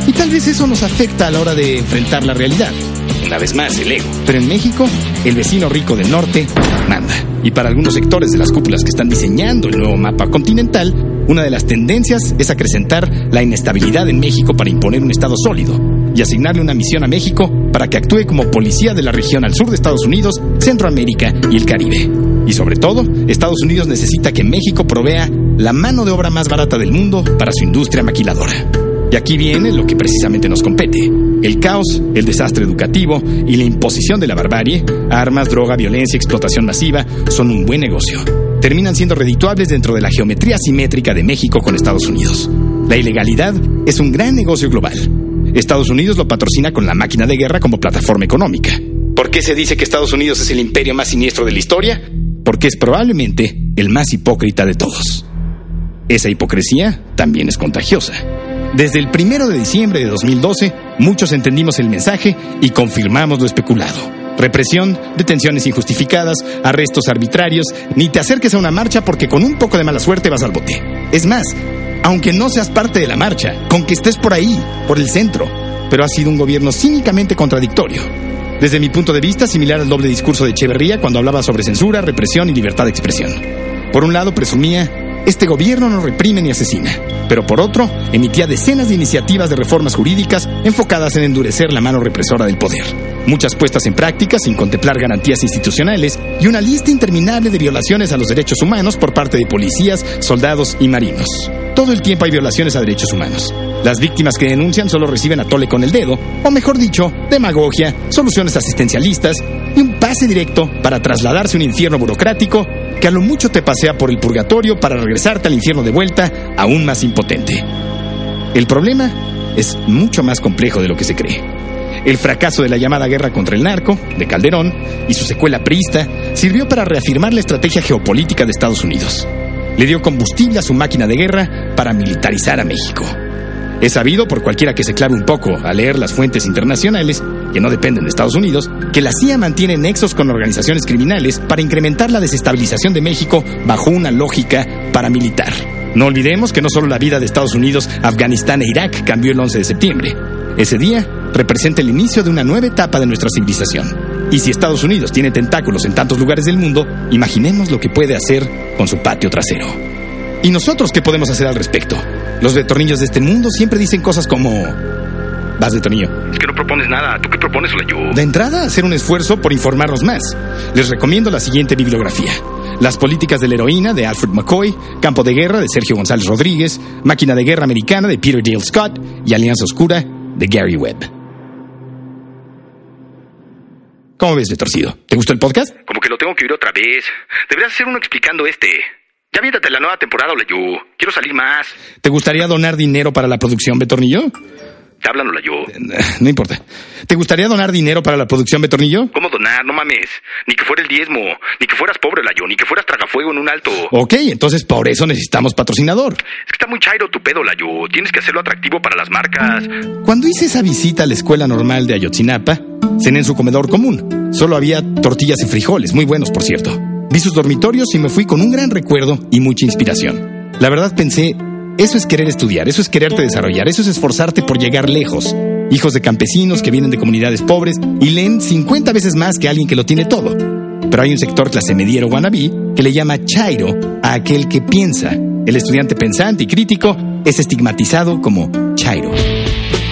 Y tal vez eso nos afecta a la hora de enfrentar la realidad. Una vez más, el ego. Pero en México, el vecino rico del norte manda. Y para algunos sectores de las cúpulas que están diseñando el nuevo mapa continental, una de las tendencias es acrecentar la inestabilidad en México para imponer un Estado sólido, y asignarle una misión a México para que actúe como policía de la región al sur de Estados Unidos, Centroamérica y el Caribe. Y sobre todo, Estados Unidos necesita que México provea la mano de obra más barata del mundo para su industria maquiladora. Y aquí viene lo que precisamente nos compete. El caos, el desastre educativo y la imposición de la barbarie, armas, droga, violencia, explotación masiva, son un buen negocio. Terminan siendo redituables dentro de la geometría simétrica de México con Estados Unidos. La ilegalidad es un gran negocio global. Estados Unidos lo patrocina con la máquina de guerra como plataforma económica. ¿Por qué se dice que Estados Unidos es el imperio más siniestro de la historia? Porque es probablemente el más hipócrita de todos. Esa hipocresía también es contagiosa. Desde el primero de diciembre de 2012, muchos entendimos el mensaje y confirmamos lo especulado. Represión, detenciones injustificadas, arrestos arbitrarios, ni te acerques a una marcha porque con un poco de mala suerte vas al bote. Es más, aunque no seas parte de la marcha, con que estés por ahí, por el centro, pero ha sido un gobierno cínicamente contradictorio. Desde mi punto de vista, similar al doble discurso de Echeverría cuando hablaba sobre censura, represión y libertad de expresión. Por un lado, presumía este gobierno no reprime ni asesina, pero por otro, emitía decenas de iniciativas de reformas jurídicas enfocadas en endurecer la mano represora del poder. Muchas puestas en práctica sin contemplar garantías institucionales y una lista interminable de violaciones a los derechos humanos por parte de policías, soldados y marinos. Todo el tiempo hay violaciones a derechos humanos. Las víctimas que denuncian solo reciben a tole con el dedo, o mejor dicho, demagogia, soluciones asistencialistas y un pase directo para trasladarse a un infierno burocrático que a lo mucho te pasea por el purgatorio para regresarte al infierno de vuelta aún más impotente. El problema es mucho más complejo de lo que se cree. El fracaso de la llamada guerra contra el narco, de Calderón, y su secuela priista, sirvió para reafirmar la estrategia geopolítica de Estados Unidos. Le dio combustible a su máquina de guerra para militarizar a México. Es sabido por cualquiera que se clave un poco a leer las fuentes internacionales, que no dependen de Estados Unidos, que la CIA mantiene nexos con organizaciones criminales para incrementar la desestabilización de México bajo una lógica paramilitar. No olvidemos que no solo la vida de Estados Unidos, Afganistán e Irak cambió el 11 de septiembre. Ese día representa el inicio de una nueva etapa de nuestra civilización. Y si Estados Unidos tiene tentáculos en tantos lugares del mundo, imaginemos lo que puede hacer con su patio trasero. ¿Y nosotros qué podemos hacer al respecto? Los de tornillos de este mundo siempre dicen cosas como... Vas de tornillo. Es que no propones nada. ¿Tú qué propones, Olayo? De entrada, hacer un esfuerzo por informarnos más. Les recomiendo la siguiente bibliografía. Las políticas de la heroína de Alfred McCoy, Campo de Guerra de Sergio González Rodríguez, Máquina de Guerra Americana de Peter Dale Scott y Alianza Oscura de Gary Webb. ¿Cómo ves, Torcido? ¿Te gustó el podcast? Como que lo tengo que oír otra vez. Deberías hacer uno explicando este. Ya viéntate la nueva temporada, Olayo. Quiero salir más. ¿Te gustaría donar dinero para la producción, Betornillo? Háblalo, Olayo. No importa. ¿Te gustaría donar dinero para la producción, Betornillo? ¿Cómo donar? No mames. Ni que fuera el diezmo. Ni que fueras pobre, Olayo. Ni que fueras tragafuego en un alto. Ok, entonces por eso necesitamos patrocinador. Es que está muy chairo tu pedo, Olayo. Tienes que hacerlo atractivo para las marcas. Cuando hice esa visita a la escuela normal de Ayotzinapa, cené en su comedor común. Solo había tortillas y frijoles, muy buenos, por cierto. Vi sus dormitorios y me fui con un gran recuerdo y mucha inspiración. La verdad pensé, eso es querer estudiar, eso es quererte desarrollar, eso es esforzarte por llegar lejos. Hijos de campesinos que vienen de comunidades pobres y leen 50 veces más que alguien que lo tiene todo. Pero hay un sector clase mediero wannabe que le llama chairo a aquel que piensa. El estudiante pensante y crítico es estigmatizado como chairo.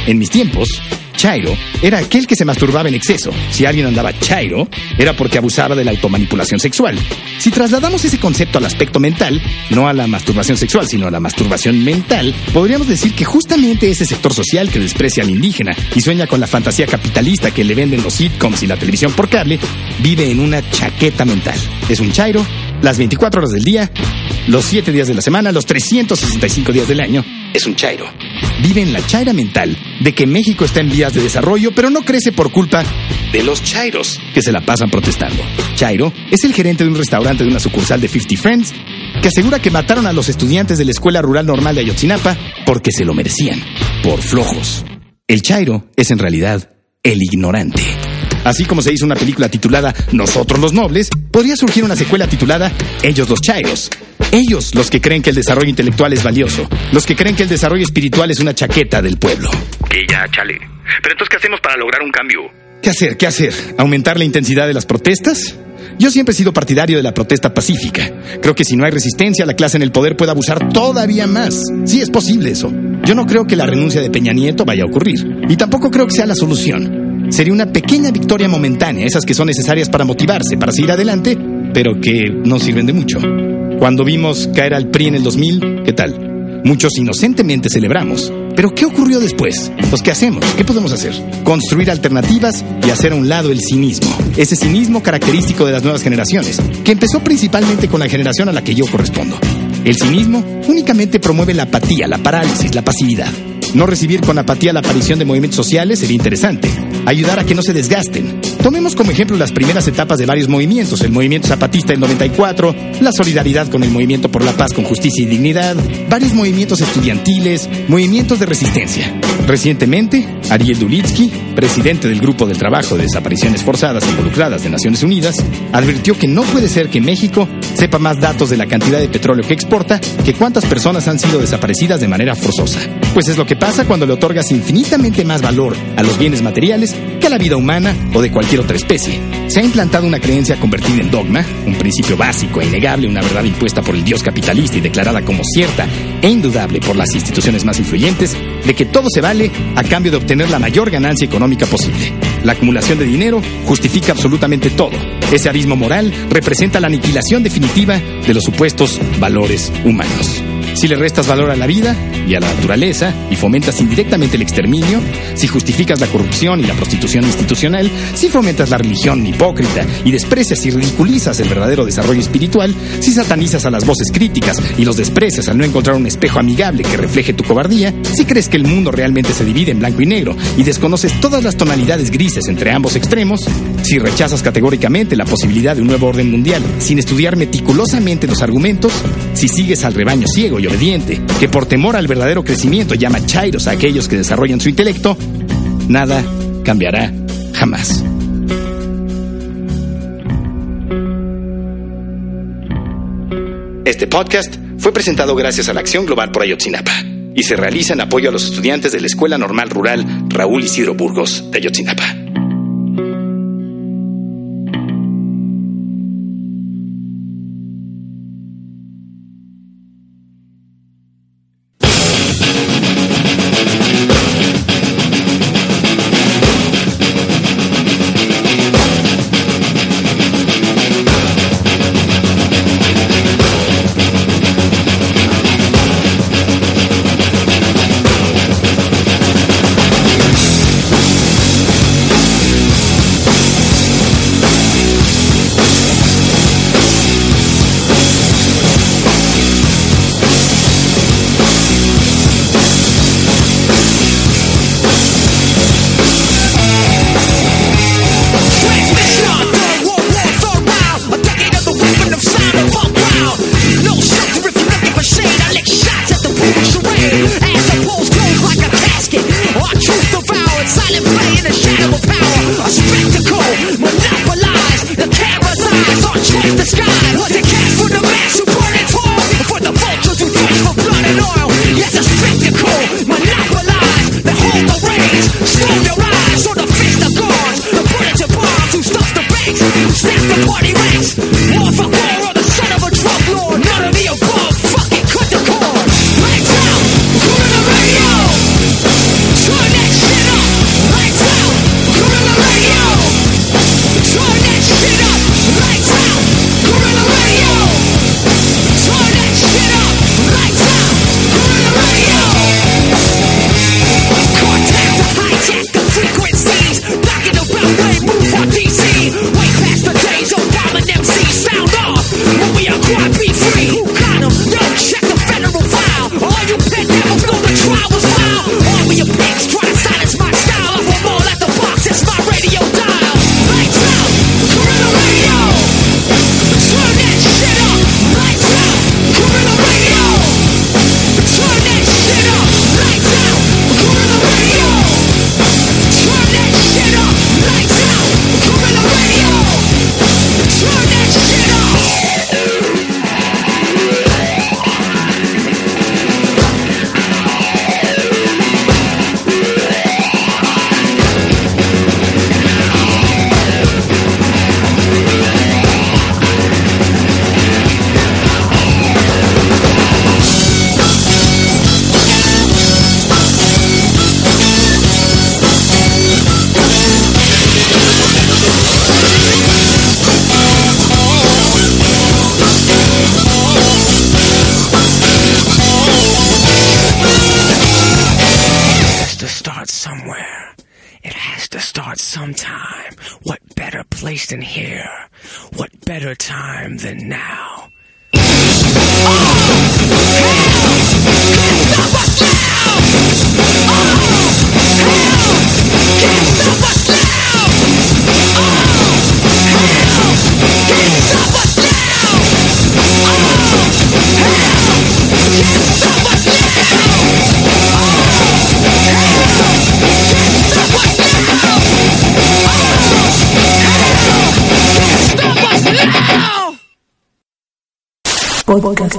En mis tiempos, Chairo era aquel que se masturbaba en exceso. Si alguien andaba Chairo, era porque abusaba de la automanipulación sexual. Si trasladamos ese concepto al aspecto mental, no a la masturbación sexual, sino a la masturbación mental, podríamos decir que justamente ese sector social que desprecia al indígena y sueña con la fantasía capitalista que le venden los sitcoms y la televisión por cable, vive en una chaqueta mental. Es un Chairo, las 24 horas del día, los 7 días de la semana, los 365 días del año, es un Chairo. Vive en la chaira mental de que México está en vías de desarrollo, pero no crece por culpa de los chairos que se la pasan protestando. Chairo es el gerente de un restaurante de una sucursal de 50 Friends que asegura que mataron a los estudiantes de la Escuela Rural Normal de Ayotzinapa porque se lo merecían, por flojos. El Chairo es en realidad el ignorante. Así como se hizo una película titulada Nosotros los Nobles, podría surgir una secuela titulada Ellos los Chairos. Ellos los que creen que el desarrollo intelectual es valioso, los que creen que el desarrollo espiritual es una chaqueta del pueblo. Que ya, chale. Pero entonces, ¿qué hacemos para lograr un cambio? ¿Qué hacer? ¿Qué hacer? ¿Aumentar la intensidad de las protestas? Yo siempre he sido partidario de la protesta pacífica. Creo que si no hay resistencia, la clase en el poder puede abusar todavía más. Sí es posible eso. Yo no creo que la renuncia de Peña Nieto vaya a ocurrir. Y tampoco creo que sea la solución. Sería una pequeña victoria momentánea, esas que son necesarias para motivarse, para seguir adelante, pero que no sirven de mucho. Cuando vimos caer al PRI en el 2000, ¿qué tal? Muchos inocentemente celebramos. Pero ¿qué ocurrió después? Pues ¿qué hacemos? ¿Qué podemos hacer? Construir alternativas y hacer a un lado el cinismo. Ese cinismo característico de las nuevas generaciones, que empezó principalmente con la generación a la que yo correspondo. El cinismo únicamente promueve la apatía, la parálisis, la pasividad. No recibir con apatía la aparición de movimientos sociales sería interesante. Ayudar a que no se desgasten. Tomemos como ejemplo las primeras etapas de varios movimientos, el movimiento zapatista del 94, la solidaridad con el movimiento por la paz con justicia y dignidad, varios movimientos estudiantiles, movimientos de resistencia. Recientemente, Ariel Dulitsky, presidente del Grupo del Trabajo de Desapariciones Forzadas Involucradas de Naciones Unidas, advirtió que no puede ser que México sepa más datos de la cantidad de petróleo que exporta que cuántas personas han sido desaparecidas de manera forzosa. Pues es lo que pasa cuando le otorgas infinitamente más valor a los bienes materiales que a la vida humana o de cualquier otra especie. Se ha implantado una creencia convertida en dogma, un principio básico e innegable, una verdad impuesta por el dios capitalista y declarada como cierta e indudable por las instituciones más influyentes, de que todo se vale a cambio de obtener la mayor ganancia económica posible. La acumulación de dinero justifica absolutamente todo. Ese abismo moral representa la aniquilación definitiva de los supuestos valores humanos. Si le restas valor a la vida y a la naturaleza y fomentas indirectamente el exterminio, si justificas la corrupción y la prostitución institucional, si fomentas la religión hipócrita y desprecias y ridiculizas el verdadero desarrollo espiritual, si satanizas a las voces críticas y los desprecias al no encontrar un espejo amigable que refleje tu cobardía, si crees que el mundo realmente se divide en blanco y negro y desconoces todas las tonalidades grises entre ambos extremos, si rechazas categóricamente la posibilidad de un nuevo orden mundial sin estudiar meticulosamente los argumentos, si sigues al rebaño ciego y que por temor al verdadero crecimiento llama chairos a aquellos que desarrollan su intelecto, nada cambiará jamás. Este podcast fue presentado gracias a la Acción Global por Ayotzinapa y se realiza en apoyo a los estudiantes de la Escuela Normal Rural Raúl Isidro Burgos de Ayotzinapa.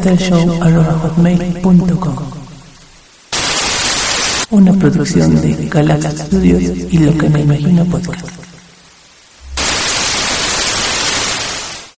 podcastershow.com Una producción de Galaxy Studios y Lo que me imagino podcast.